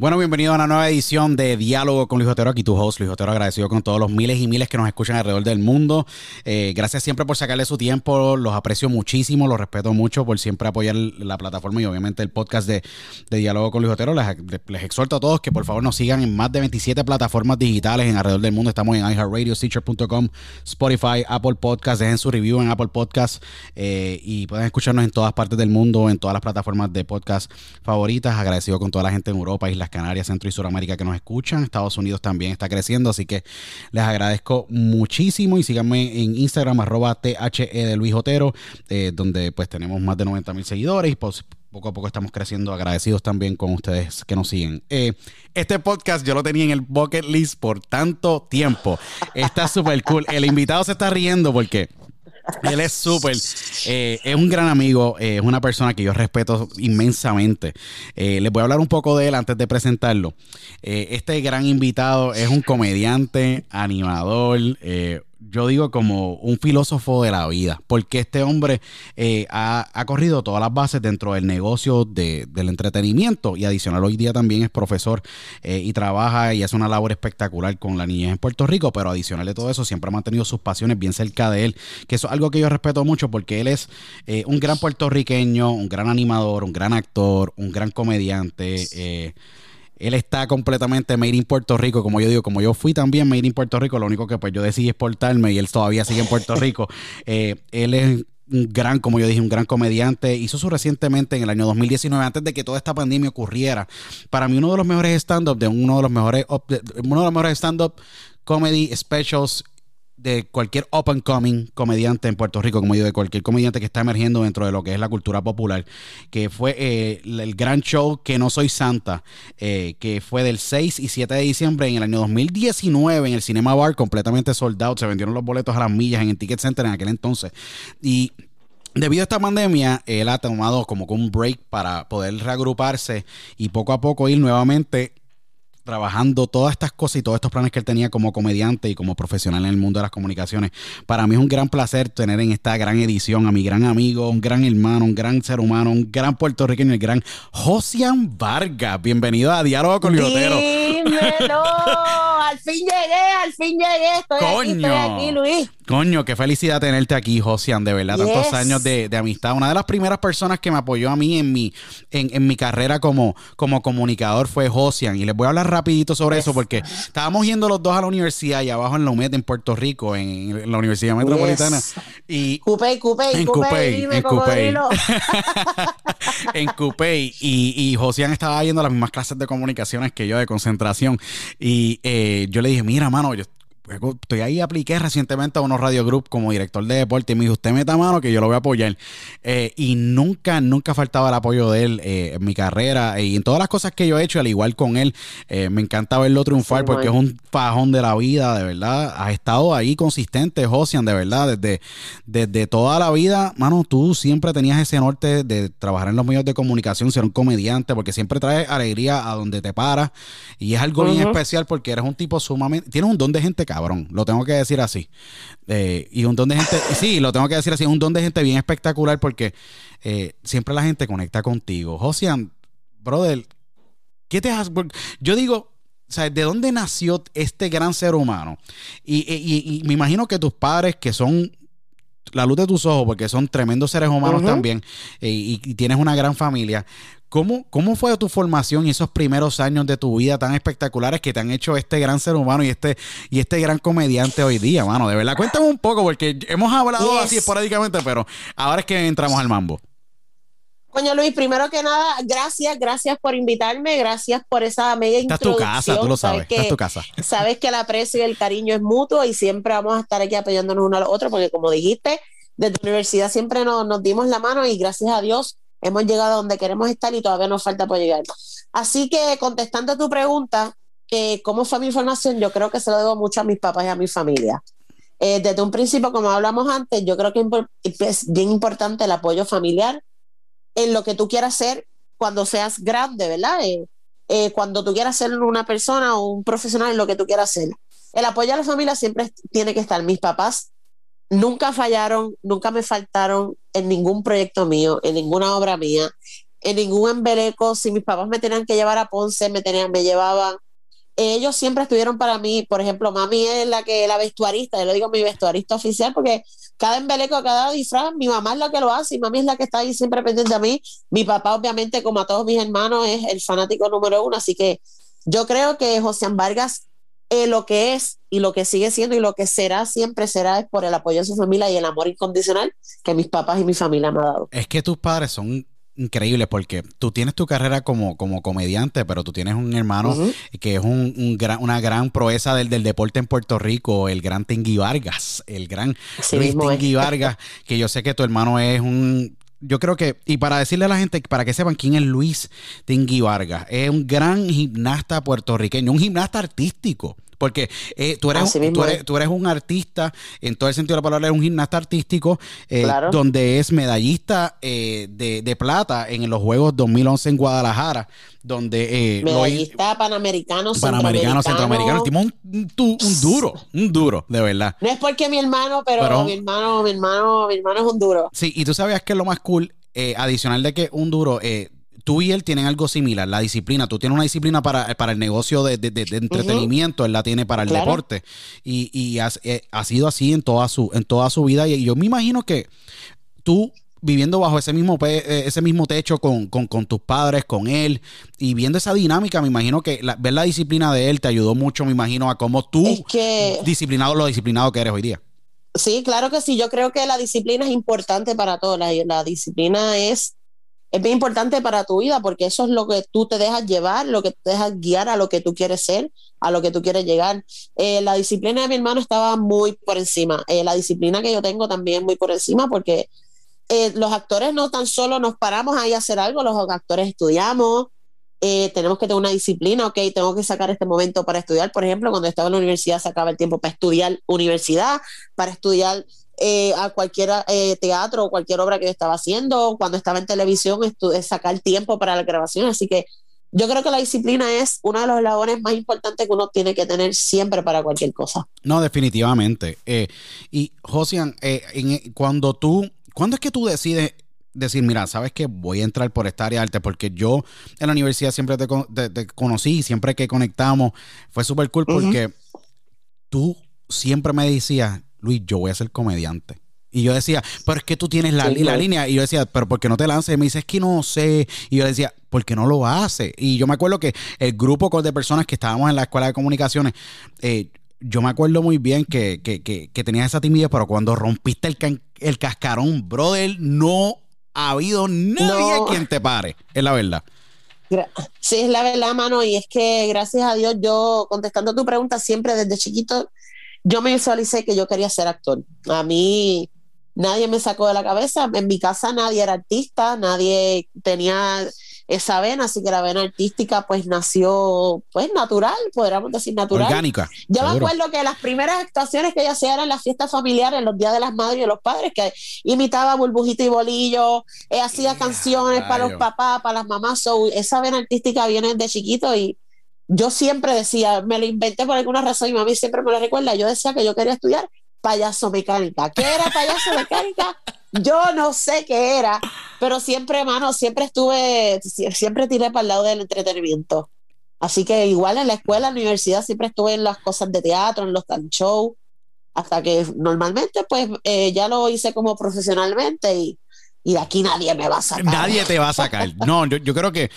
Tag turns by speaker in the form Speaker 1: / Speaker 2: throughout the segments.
Speaker 1: Bueno, bienvenido a una nueva edición de Diálogo con Luis Otero. Aquí tu host, Luis Otero, agradecido con todos los miles y miles que nos escuchan alrededor del mundo. Eh, gracias siempre por sacarle su tiempo. Los aprecio muchísimo, los respeto mucho por siempre apoyar la plataforma y obviamente el podcast de, Diálogo con Luis Otero. Les, les, exhorto a todos que por favor nos sigan en más de 27 plataformas digitales en alrededor del mundo. Estamos en iHeartRadio, Stitcher.com, Spotify, Apple Podcast. Dejen su review en Apple Podcast eh, y pueden escucharnos en todas partes del mundo, en todas las plataformas de podcast favoritas. Agradecido con toda la gente en Europa, Islas Canarias, Centro y Suramérica que nos escuchan. Estados Unidos también está creciendo, así que les agradezco muchísimo y síganme en Instagram arroba THE de Luis Otero, eh, donde pues tenemos más de 90 mil seguidores y pues poco a poco estamos creciendo, agradecidos también con ustedes que nos siguen. Eh, este podcast yo lo tenía en el bucket list por tanto tiempo. Está súper cool. El invitado se está riendo porque él es súper, eh, es un gran amigo, eh, es una persona que yo respeto inmensamente. Eh, les voy a hablar un poco de él antes de presentarlo. este gran invitado es un comediante, animador, yo digo como un filósofo de la vida, porque este hombre eh, ha, corrido todas las bases dentro del negocio del entretenimiento y adicional hoy día también es profesor eh, y trabaja y hace una labor espectacular con la niñez en Puerto Rico, pero adicional de todo eso siempre ha mantenido sus pasiones bien cerca de él, que eso es algo que yo respeto mucho porque él es eh, un gran puertorriqueño, un gran animador, un gran actor, un gran comediante él está completamente made in Puerto Rico, como yo digo, como yo fui también made in Puerto Rico, lo único que pues yo decidí exportarme y él todavía sigue en Puerto Rico. Eh, él es un gran, como yo dije, un gran comediante. Hizo su recientemente en el año 2019, antes de que toda esta pandemia ocurriera. Para mí, uno de los mejores stand-up, de uno de los mejores, uno de los mejores stand-up comedy specials de cualquier up and coming comediante en Puerto Rico, como yo, de cualquier comediante que está emergiendo dentro de lo que es la cultura popular, que fue eh, el gran show Que No Soy Santa, eh, que fue del 6 y 7 de diciembre en el año 2019 en el Cinema Bar, completamente soldado, se vendieron los boletos a las millas en el Ticket Center en aquel entonces. Y Debido a esta pandemia, él ha tomado como un break para poder reagruparse y poco a poco ir nuevamente trabajando todas estas cosas y todos estos planes que él tenía como comediante y como profesional en el mundo de las comunicaciones. Para mí es un gran placer tener en esta gran edición a mi gran amigo, un gran hermano, un gran ser humano, un gran puertorriqueño, el gran Josian Vargas. Bienvenido a Diálogo con Liotero.
Speaker 2: Dímelo, al fin llegué, al fin llegué. Estoy
Speaker 1: Coño.
Speaker 2: aquí, Luis.
Speaker 1: Coño, qué felicidad tenerte aquí, Josian, de verdad, tantos años de, amistad. Una de las primeras personas que me apoyó a mí en mi, en, mi carrera como, como comunicador fue Josian. Y les voy a hablar rapidito sobre eso porque estábamos yendo los dos a la universidad y abajo en la UMED en Puerto Rico, en, la Universidad Metropolitana. Y
Speaker 2: Cupey, Cupey,
Speaker 1: en Cupey, en Cupey. en Cupey. Y, y Josian estaba yendo a las mismas clases de comunicaciones que yo, de concentración. Y eh, yo le dije, mira, mano, yo estoy ahí, apliqué recientemente a unos Radio Group como director de deporte y me dijo, usted meta mano que yo lo voy a apoyar. Eh, y nunca, nunca faltaba el apoyo de él eh, en mi carrera y en todas las cosas que yo he hecho, al igual con él. Eh, me encanta verlo triunfar porque es un pajón de la vida, de verdad. Has estado ahí consistente, Josian, de verdad, desde, desde toda la vida. Mano, tú siempre tenías ese norte de trabajar en los medios de comunicación, ser un comediante, porque siempre traes alegría a donde te paras. Y es algo bien especial porque eres un tipo sumamente, tienes un don de gente cabrón, lo tengo que decir así. Eh, y un don de gente, sí, lo tengo que decir así, un don de gente bien espectacular porque eh, siempre la gente conecta contigo. Josian, brother, ¿qué te has... Yo digo, ¿sabes? ¿De dónde nació este gran ser humano? Y, me imagino que tus padres, que son la luz de tus ojos, porque son tremendos seres humanos también, eh, y, tienes una gran familia. ¿Cómo, ¿Cómo fue tu formación y esos primeros años de tu vida tan espectaculares que te han hecho este gran ser humano y este, y este gran comediante hoy día, mano? De verdad, cuéntame un poco, porque hemos hablado así esporádicamente, pero ahora es que entramos al mambo.
Speaker 2: Coño Luis, primero que nada, gracias, gracias por invitarme, gracias por esa mega Esta introducción.
Speaker 1: tu casa, tú lo sabes, sabes que, tu casa.
Speaker 2: Sabes que el aprecio y el cariño es mutuo y siempre vamos a estar aquí apoyándonos uno al otro, porque como dijiste, desde la universidad siempre nos, nos dimos la mano y gracias a Dios hemos llegado a donde queremos estar y todavía nos falta por llegar. Así que contestando a tu pregunta, eh, ¿cómo fue mi formación? Yo creo que se lo debo mucho a mis papás y a mi familia. Eh, desde un principio, como hablamos antes, yo creo que es bien importante el apoyo familiar en lo que tú quieras ser cuando seas grande, ¿verdad? Eh, cuando tú quieras ser una persona o un profesional en lo que tú quieras ser. El apoyo a la familia siempre tiene que estar. Mis papás nunca fallaron, nunca me faltaron en ningún proyecto mío, en ninguna obra mía, en ningún embeleco. Si mis papás me tenían que llevar a Ponce, me, tenían, me llevaban. Ellos siempre estuvieron para mí, por ejemplo, mami es la que la vestuarista, yo le digo mi vestuarista oficial porque cada embeleco, cada disfraz, mi mamá es la que lo hace y mami es la que está ahí siempre pendiente a mí. Mi papá, obviamente, como a todos mis hermanos, es el fanático número uno, así que yo creo que José Vargas eh, lo que es y lo que sigue siendo y lo que será siempre será es por el apoyo de su familia y el amor incondicional que mis papás y mi familia me han dado.
Speaker 1: Es que tus padres son increíbles porque tú tienes tu carrera como, como comediante, pero tú tienes un hermano que es un, gran, una gran proeza del, del, deporte en Puerto Rico, el gran Tingui Vargas, el gran Luis Tingui Vargas, que yo sé que tu hermano es un yo creo que, y para decirle a la gente, para que sepan quién es Luis Tingui Vargas, es un gran gimnasta puertorriqueño, un gimnasta artístico Porque eh, tú, eres, tú, eres, tú, eres, un artista, en todo el sentido de la palabra, eres un gimnasta artístico, eh, donde es medallista eh, de, de, plata en los Juegos 2011 en Guadalajara, donde...
Speaker 2: medallista panamericano,
Speaker 1: panamericano, centroamericano, un, un, duro, un duro, de verdad.
Speaker 2: No es porque mi hermano, pero, mi hermano, mi hermano, mi hermano es un duro.
Speaker 1: Sí, y tú sabías que es lo más cool, adicional de que un duro... Eh, tú y él tienen algo similar, la disciplina. Tú tienes una disciplina para, el negocio de, entretenimiento, él la tiene para el deporte. Y, eh, ha, sido así en toda su, en toda su vida. Y yo me imagino que tú viviendo bajo ese mismo, eh, ese mismo techo con, tus padres, con él, y viendo esa dinámica, me imagino que ver la disciplina de él te ayudó mucho, me imagino, a cómo tú, disciplinado, lo disciplinado que eres hoy día.
Speaker 2: Sí, claro que sí. Yo creo que la disciplina es importante para todos. la disciplina es es bien importante para tu vida porque eso es lo que tú te dejas llevar, lo que te dejas guiar a lo que tú quieres ser, a lo que tú quieres llegar. Eh, la disciplina de mi hermano estaba muy por encima. Eh, la disciplina que yo tengo también muy por encima porque eh, los actores no tan solo nos paramos ahí a hacer algo, los actores estudiamos, tenemos que tener una disciplina, ok, tengo que sacar este momento para estudiar. Por ejemplo, cuando estaba en la universidad sacaba el tiempo para estudiar universidad, para estudiar eh, a cualquier eh, teatro o cualquier obra que yo estaba haciendo. Cuando estaba en televisión, es sacar tiempo para la grabación. Así que yo creo que la disciplina es uno de los labores más importantes que uno tiene que tener siempre para cualquier cosa.
Speaker 1: No, definitivamente. Eh, y Josian, cuando tú, ¿cuándo es que tú decides decir, mira, sabes que voy a entrar por esta área de arte? Porque yo en la universidad siempre te, te, conocí, siempre que conectamos, fue súper cool porque tú siempre me decías, Luis, yo voy a ser comediante. Y yo decía, pero es que tú tienes la, la línea. Y yo decía, pero ¿por qué no te lances? Y me dice, es que no sé. Y yo decía, ¿por qué no lo hace? Y yo me acuerdo que el grupo de personas que estábamos en la escuela de comunicaciones, eh, yo me acuerdo muy bien que, que, tenías esa timidez, pero cuando rompiste el, el cascarón, brother, no ha habido nadie quien te pare. Es la verdad.
Speaker 2: Sí, es la verdad, mano. Y es que gracias a Dios, yo contestando tu pregunta siempre desde chiquito yo me visualicé que yo quería ser actor. A mí nadie me sacó de la cabeza. En mi casa nadie era artista, nadie tenía esa vena, así que la vena artística pues nació pues natural, podríamos decir natural.
Speaker 1: Orgánica.
Speaker 2: Yo me acuerdo que las primeras actuaciones que yo hacía eran las fiestas familiares, los días de las madres y de los padres, que imitaba burbujito y bolillo, eh, hacía canciones para los papás, para las mamás. esa vena artística viene de chiquito y yo siempre decía, me lo inventé por alguna razón y mami siempre me lo recuerda, yo decía que yo quería estudiar payaso mecánica. ¿Qué era payaso mecánica? Yo no sé qué era, pero siempre, hermano, siempre estuve, siempre tiré para el lado del entretenimiento. Así que igual en la escuela, en la universidad, siempre estuve en las cosas de teatro, en los talk shows, hasta que normalmente, pues, eh, ya lo hice como profesionalmente y, y de aquí nadie me va a sacar.
Speaker 1: Nadie te va a sacar. No, yo, yo creo que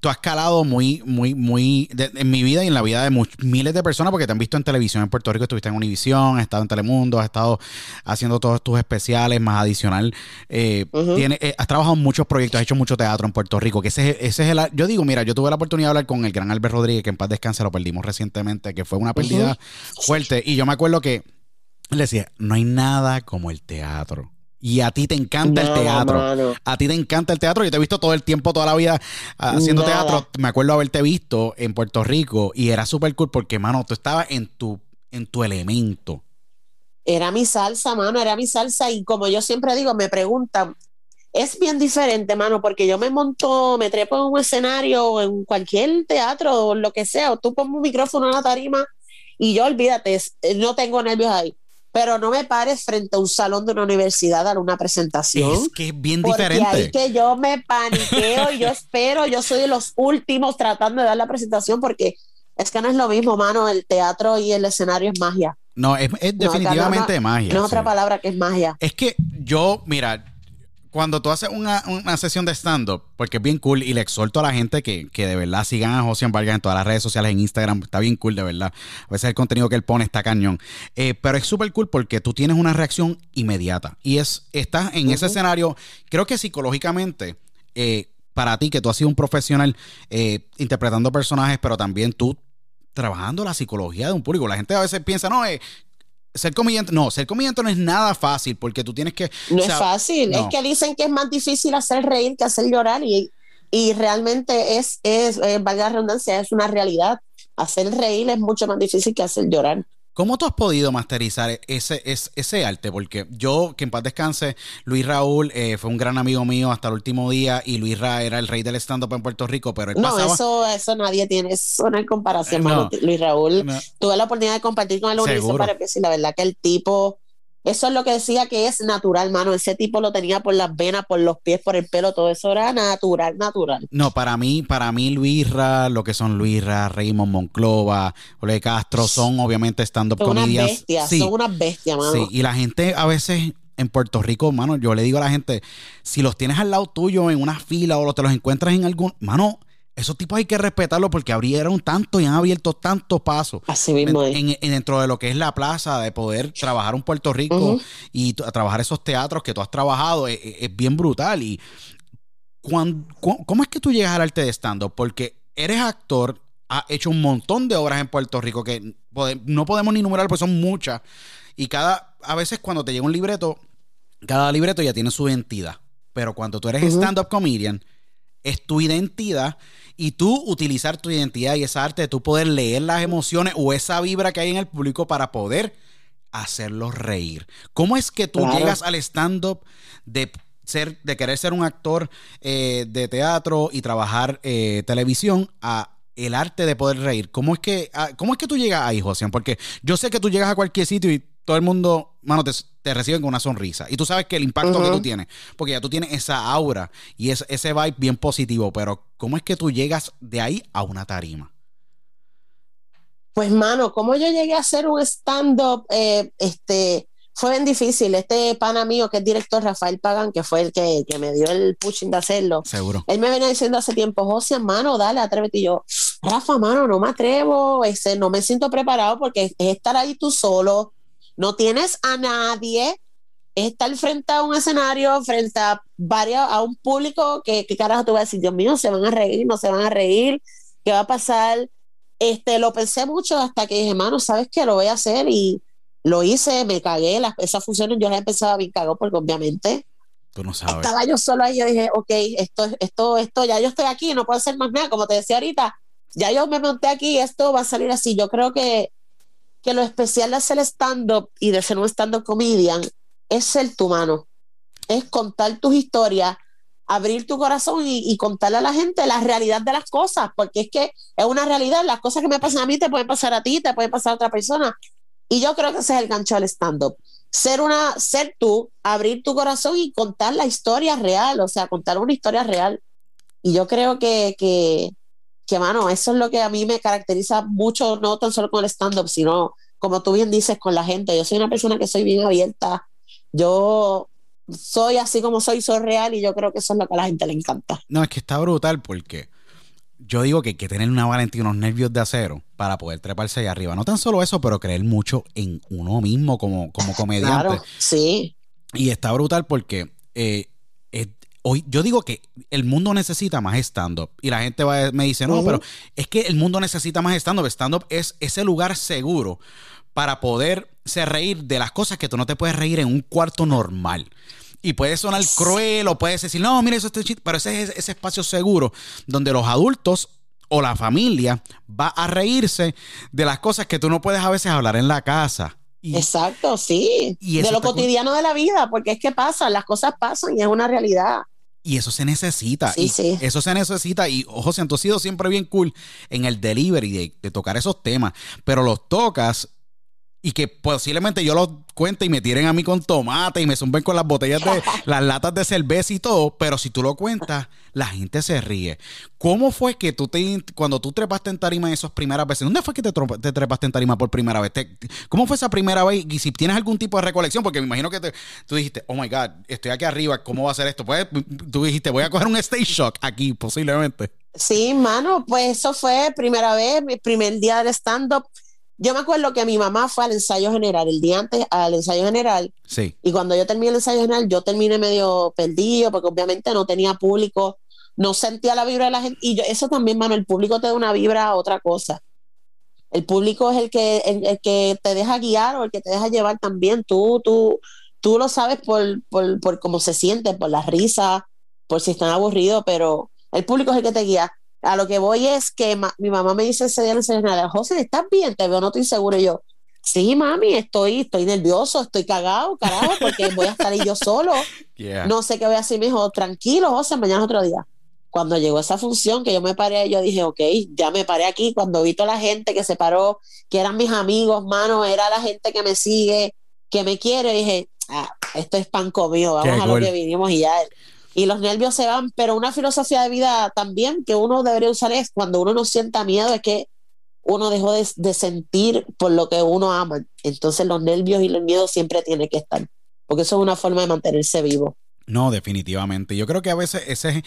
Speaker 1: tú has calado muy, muy, muy en mi vida y en la vida de miles de personas porque te han visto en televisión en Puerto Rico, estuviste en Univisión, has estado en Telemundo, has estado haciendo todos tus especiales, más adicional. Eh, eh, has trabajado en muchos proyectos, has hecho mucho teatro en Puerto Rico, que ese, ese es el... Yo digo, mira, yo tuve la oportunidad de hablar con el gran Albert Rodríguez, que en paz descanse, lo perdimos recientemente, que fue una pérdida fuerte. Y yo me acuerdo que le decía, no hay nada como el teatro. Y a ti te encanta el teatro. A ti te encanta el teatro. Yo te he visto todo el tiempo, toda la vida ah, haciendo teatro. Me acuerdo haberte visto en Puerto Rico y era súper cool porque, mano, tú estabas en tu, en tu elemento.
Speaker 2: Era mi salsa, mano, era mi salsa. Y como yo siempre digo, me preguntan, es bien diferente, mano, porque yo me monto, me trepo en un escenario, en cualquier teatro o lo que sea, o tú pones un micrófono en la tarima y yo olvídate, no tengo nervios ahí pero no me pares frente a un salón de una universidad a dar una presentación.
Speaker 1: Es que es bien diferente.
Speaker 2: Ahí que yo me paniqueo y yo espero, yo soy de los últimos tratando de dar la presentación porque es que no es lo mismo, mano, el teatro y el escenario es magia.
Speaker 1: No, es, definitivamente magia.
Speaker 2: No es otra palabra que es magia.
Speaker 1: Es que yo, mira, cuando tú haces una, sesión de stand-up, porque es bien cool y le exhorto a la gente que, de verdad sigan a José Vargas en todas las redes sociales, en Instagram, está bien cool, de verdad. A veces el contenido que él pone está cañón. Eh, pero es súper cool porque tú tienes una reacción inmediata y es, estás en ese escenario, creo que psicológicamente, eh, para ti que tú has sido un profesional eh, interpretando personajes, pero también tú trabajando la psicología de un público. La gente a veces piensa, no, eh, ser comediante, no, ser comediante no es nada fácil porque tú tienes que...
Speaker 2: No es fácil, es que dicen que es más difícil hacer reír que hacer llorar y, y realmente es, es eh, valga la redundancia, es una realidad. Hacer reír es mucho más difícil que hacer llorar.
Speaker 1: ¿Cómo tú has podido masterizar ese, ese, ese, arte? Porque yo, que en paz descanse, Luis Raúl eh, fue un gran amigo mío hasta el último día y Luis Ra era el rey del stand-up en Puerto Rico, pero él
Speaker 2: No,
Speaker 1: pasaba...
Speaker 2: eso, eso nadie tiene, eso no hay comparación,
Speaker 1: No.
Speaker 2: mano. Luis Raúl.
Speaker 1: No.
Speaker 2: Tuve la oportunidad de compartir con él
Speaker 1: Seguro.
Speaker 2: para y la verdad que el tipo, eso es lo que decía que es natural, mano. Ese tipo lo tenía por las venas, por los pies, por el pelo, todo eso era natural, natural.
Speaker 1: No, para mí, para mí Luis Ra, lo que son Luis Ra, Raymond Monclova, Ole Castro, son obviamente stand-up
Speaker 2: bestias,
Speaker 1: Sí,
Speaker 2: son unas bestias, mano.
Speaker 1: Sí, y la gente a veces en Puerto Rico, mano, yo le digo a la gente, si los tienes al lado tuyo en una fila o te los encuentras en algún, mano, esos tipos hay que respetarlos porque abrieron tanto y han abierto tantos pasos.
Speaker 2: Así mismo es.
Speaker 1: En, en- dentro de lo que es la plaza, de poder trabajar un Puerto Rico y trabajar esos teatros que tú has trabajado, es, es- es bien brutal. Y cu- ¿cómo es que tú llegas al arte de stand-up? Porque eres actor, has hecho un montón de obras en Puerto Rico que pode- no podemos ni numerar porque son muchas. Y cada, a veces cuando te llega un libreto, cada libreto ya tiene su identidad. Pero cuando tú eres stand-up comedian, es tu identidad y tú utilizar tu identidad y esa arte de tú poder leer las emociones o esa vibra que hay en el público para poder hacerlos reír. ¿Cómo es que tú
Speaker 2: Claro.
Speaker 1: llegas al stand-up de ser, de querer ser un actor eh, de teatro y trabajar eh, televisión a el arte de poder reír? ¿Cómo es que, a- cómo es que tú llegas ahí, José? Porque yo sé que tú llegas a cualquier sitio y todo el mundo, mano, te, te reciben con una sonrisa. Y tú sabes que el impacto que tú tienes, porque ya tú tienes esa aura y es, ese vibe bien positivo, pero ¿cómo es que tú llegas de ahí a una tarima?
Speaker 2: Pues, mano, como yo llegué a hacer un stand-up, eh, este, fue bien difícil. Este pana mío, que es director, Rafael Pagan, que fue el que, que me dio el pushing de hacerlo,
Speaker 1: Seguro.
Speaker 2: él me venía diciendo hace tiempo, José, mano, dale, atrévete. Y yo, Rafa, mano, no me atrevo, ese, no me siento preparado porque es estar ahí tú solo, no tienes a nadie, es estar frente a un escenario, frente a varios, a un público que, que carajo tú vas a decir, Dios mío, se van a reír, no se van a reír, ¿qué va a pasar? Este, lo pensé mucho hasta que dije, mano, ¿sabes qué? Lo voy a hacer y lo hice, me cagué, las, esas funciones yo las empezaba bien cagado porque obviamente
Speaker 1: Tú no sabes.
Speaker 2: estaba yo solo ahí, yo dije, ok, esto, esto, esto, ya yo estoy aquí, no puedo hacer más nada, como te decía ahorita, ya yo me monté aquí, esto va a salir así. Yo creo que, que lo especial de hacer stand-up y de ser un stand-up comedian es ser tu mano, es contar tus historias, abrir tu corazón y, y contarle a la gente la realidad de las cosas, porque es que es una realidad, las cosas que me pasan a mí te pueden pasar a ti, te pueden pasar a otra persona. Y yo creo que ese es el gancho del stand-up ser una, ser tú, abrir tu corazón y contar la historia real, o sea, contar una historia real. Y yo creo que, que, que, mano, eso es lo que a mí me caracteriza mucho, no tan solo con el stand-up, sino, como tú bien dices, con la gente. Yo soy una persona que soy bien abierta. Yo soy así como soy, soy real y yo creo que eso es lo que a la gente le encanta.
Speaker 1: No, es que está brutal porque yo digo que hay que tener una valentía y unos nervios de acero para poder treparse allá arriba. No tan solo eso, pero creer mucho en uno mismo como, como comediante.
Speaker 2: Claro, sí.
Speaker 1: Y está brutal porque eh, hoy yo digo que el mundo necesita más stand-up. Y la gente va- me dice, no, pero es que el mundo necesita más stand-up. Stand-up es ese lugar seguro para poderse reír de las cosas que tú no te puedes reír en un cuarto normal. Y puede sonar cruel o puedes decir, no, mira, eso está chiste. Pero ese es ese espacio seguro donde los adultos o la familia va a reírse de las cosas que tú no puedes a veces hablar en la casa. Y,
Speaker 2: Exacto, sí.
Speaker 1: Y
Speaker 2: de lo cotidiano de la vida, porque es que pasa, las cosas pasan y es una realidad.
Speaker 1: Y eso se necesita.
Speaker 2: Sí,
Speaker 1: y
Speaker 2: sí.
Speaker 1: Eso se necesita. Y, José, tú has sido siempre bien cool en el delivery de, de tocar esos temas. Pero los tocas y que posiblemente yo los cuente y me tiren a mí con tomate y me zumben con las botellas de las latas de cerveza y todo. Pero si tú lo cuentas, la gente se ríe. ¿Cómo fue que tú te, cuando tú trepaste en tarima esas primeras veces? ¿Dónde fue que te, trepaste en tarima por primera vez? Te- ¿Cómo fue esa primera vez? Y si tienes algún tipo de recolección, porque me imagino que te- tú dijiste, oh my God, estoy aquí arriba, ¿cómo va a ser esto? Pues, tú dijiste, voy a coger un stage shock aquí, posiblemente.
Speaker 2: Sí, mano, pues eso fue primera vez, mi primer día del stand-up. Yo me acuerdo que mi mamá fue al ensayo general, el día antes al ensayo general,
Speaker 1: Sí.
Speaker 2: y cuando yo terminé el ensayo general, yo terminé medio perdido, porque obviamente no tenía público, no sentía la vibra de la gente, y yo, eso también, mano, el público te da una vibra a otra cosa. El público es el que, el, el que te deja guiar o el que te deja llevar también. Tú, tú, tú lo sabes por, por, por cómo se siente, por la risa, por si están aburridos, pero el público es el que te guía. A lo que voy es que mi mamá me dice ese día en el José, ¿estás bien? Te veo, no estoy seguro. Y yo, sí, mami, estoy, estoy nervioso, estoy cagado, carajo, porque voy a estar ahí yo solo. No sé qué voy a hacer. Me dijo, tranquilo, José, mañana es otro día. Cuando llegó esa función, que yo me paré, yo dije, ok, ya me paré aquí. Cuando vi toda la gente que se paró, que eran mis amigos, mano, era la gente que me sigue, que me quiere, dije, ah, esto es pan comido, vamos a lo que vinimos y ya. Y los nervios se van, pero una filosofía de vida también que uno debería usar es cuando uno no sienta miedo, es que uno dejó de, sentir por lo que uno ama. Entonces los nervios y los miedos siempre tienen que estar, porque eso es una forma de mantenerse vivo.
Speaker 1: No, definitivamente. Yo creo que a veces ese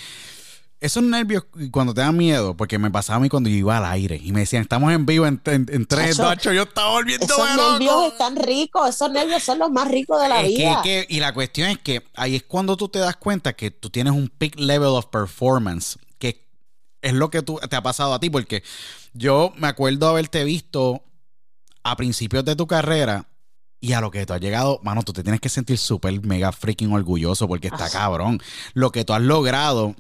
Speaker 1: esos nervios cuando te dan miedo, porque me pasaba a mí cuando yo iba al aire y me decían, estamos en vivo en, en, 3, 2, 8, yo estaba volviendo
Speaker 2: Esos nervios están ricos, esos nervios son los más ricos de la vida.
Speaker 1: y la cuestión es que ahí es cuando tú te das cuenta que tú tienes un peak level of performance, que es lo que tú, te ha pasado a ti, porque yo me acuerdo haberte visto a principios de tu carrera y a lo que tú has llegado, mano, tú te tienes que sentir súper mega freaking orgulloso porque está cabrón. Lo que tú has logrado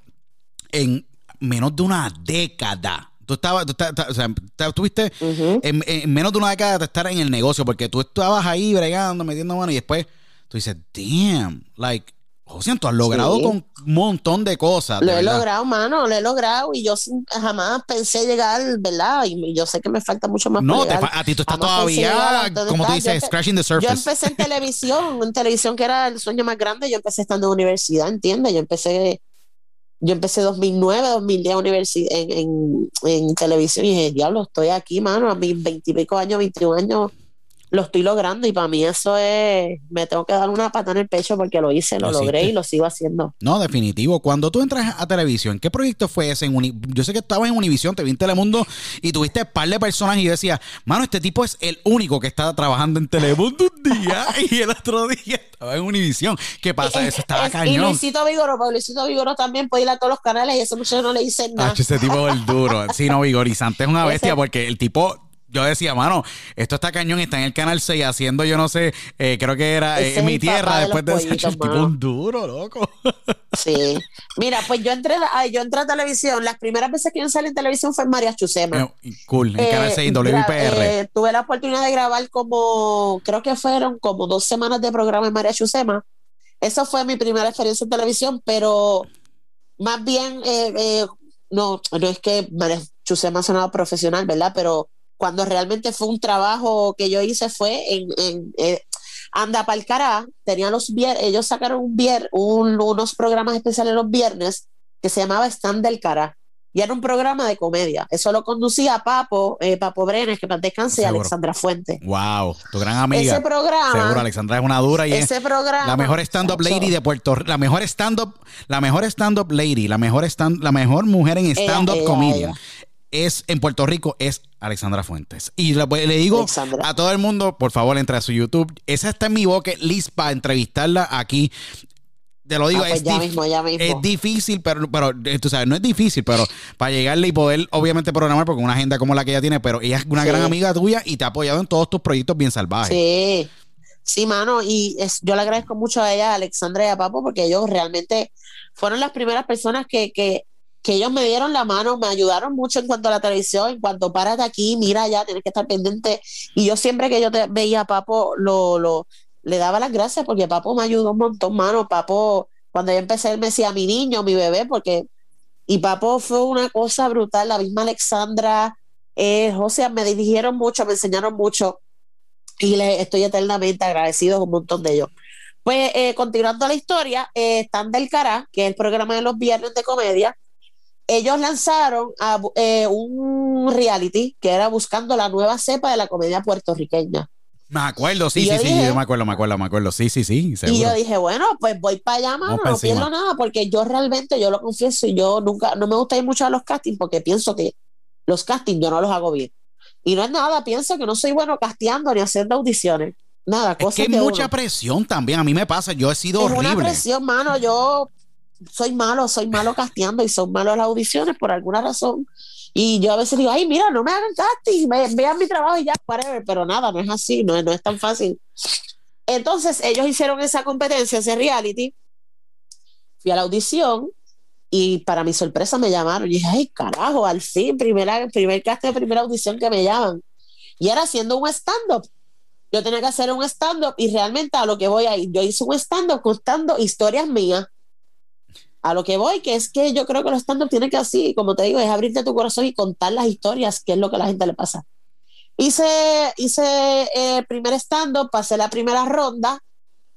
Speaker 1: en menos de una década. Tú estabas, tú, o sea, estuviste en, menos de una década de estar en el negocio, porque tú estabas ahí bregando, metiendo mano, y después tú dices, damn, like, José, tú has logrado con un montón de cosas.
Speaker 2: Lo he logrado, mano, lo he logrado y yo jamás pensé llegar, ¿verdad? Y yo sé que me falta mucho más.
Speaker 1: No, a ti tú estás todavía, como tú dices, scratching the surface.
Speaker 2: Yo empecé en televisión, en televisión que era el sueño más grande, yo empecé estando en universidad, ¿entiendes? Yo empecé yo empecé 2009, 2010 universidad, en, en, en, televisión y dije, diablo, estoy aquí, mano, a mis veintipico años, 21 años, lo estoy logrando y para mí eso es, me tengo que dar una pata en el pecho porque lo hice, lo, logré y lo sigo haciendo.
Speaker 1: No, definitivo. Cuando tú entras a televisión, ¿qué proyecto fue ese? yo sé que estabas en Univisión, te vi en Telemundo y tuviste un par de personas y yo decía, mano, este tipo es el único que está trabajando en Telemundo un día y el otro día estaba en Univisión. ¿Qué pasa? Eso estaba cañón. Y
Speaker 2: Luisito Vigoro, porque Luisito Vigoro también puede ir a todos los canales y eso mucho no le dice nada.
Speaker 1: ese tipo es el duro. Sí, no, Vigorizante es una bestia porque el tipo yo decía, mano, esto está cañón, está en el canal 6 haciendo, yo no sé, eh, creo que era en eh, mi tierra después de ese tipo un duro, loco.
Speaker 2: Sí. Mira, pues yo entré, yo entré a televisión, las primeras veces que yo salí en televisión fue en María Chusema.
Speaker 1: Eh, cool, en Canal 6, en WIPR.
Speaker 2: tuve la oportunidad de grabar como, creo que fueron como dos semanas de programa en María Chusema. Esa fue mi primera experiencia en televisión, pero más bien, no, no es que María Chusema sonaba profesional, ¿verdad? Pero cuando realmente fue un trabajo que yo hice fue en, en eh, Anda Palcará, tenía los viernes, ellos sacaron un vier, unos programas especiales los viernes que se llamaba Stand del Cará. Y era un programa de comedia. Eso lo conducía Papo, eh, Papo Brenes, que para descanse, y Alexandra Fuente.
Speaker 1: Wow, tu gran amiga.
Speaker 2: Ese programa.
Speaker 1: Seguro, Alexandra es una dura y
Speaker 2: ese programa,
Speaker 1: la mejor stand-up lady de Puerto Rico. La mejor stand-up, la mejor stand-up lady, la mejor stand, la mejor mujer en stand-up comedia es en Puerto Rico es Alexandra Fuentes. Y le, digo a todo el mundo, por favor, entre a su YouTube. Esa está en mi boca list para entrevistarla aquí. Te lo digo, ah,
Speaker 2: pues es,
Speaker 1: es, difícil, pero, pero eh, tú sabes, no es difícil, pero para llegarle y poder, obviamente, programar, porque una agenda como la que ella tiene, pero ella es una gran amiga tuya y te ha apoyado en todos tus proyectos bien salvajes.
Speaker 2: Sí, sí, mano, y es, yo le agradezco mucho a ella, a Alexandra y a Papo, porque ellos realmente fueron las primeras personas que, que que ellos me dieron la mano, me ayudaron mucho en cuanto a la televisión, en cuanto párate aquí, mira ya, tienes que estar pendiente. Y yo siempre que yo veía a Papo, lo, lo, le daba las gracias porque Papo me ayudó un montón, mano. Papo, cuando yo empecé, él me decía mi niño, mi bebé, porque. Y Papo fue una cosa brutal, la misma Alexandra, eh, José, me dirigieron mucho, me enseñaron mucho y le estoy eternamente agradecido con un montón de ellos. Pues eh, continuando la historia, eh, están del Cará, que es el programa de los viernes de comedia, ellos lanzaron eh, un reality que era buscando la nueva cepa de la comedia puertorriqueña.
Speaker 1: Me acuerdo, sí, sí, sí, yo me acuerdo, me acuerdo, me acuerdo, sí, sí, sí.
Speaker 2: Y yo dije, bueno, pues voy para allá, mano, no pierdo nada, porque yo realmente, yo lo confieso, yo nunca, no me gusta ir mucho a los castings porque pienso que los castings yo no los hago bien. Y no es nada, pienso que no soy bueno casteando ni haciendo audiciones. Nada,
Speaker 1: es que hay mucha presión también, a mí me pasa, yo he sido es horrible.
Speaker 2: Una presión, mano, yo soy malo, soy malo casteando y son malos las audiciones por alguna razón. Y yo a veces digo, ay, mira, no me hagan casting, vean mi trabajo y ya, pero nada, no es así, no, no es tan fácil. Entonces, ellos hicieron esa competencia, ese reality. Fui a la audición y para mi sorpresa me llamaron. Y dije, ay, carajo, al fin, primera, primer cast de primera audición que me llaman. Y era haciendo un stand-up. Yo tenía que hacer un stand-up y realmente a lo que voy ahí, yo hice un stand-up contando historias mías. A lo que voy, que es que yo creo que los stand-up tienen que así, como te digo, es abrirte tu corazón y contar las historias, que es lo que a la gente le pasa. Hice, hice el eh, primer stand-up, pasé la primera ronda,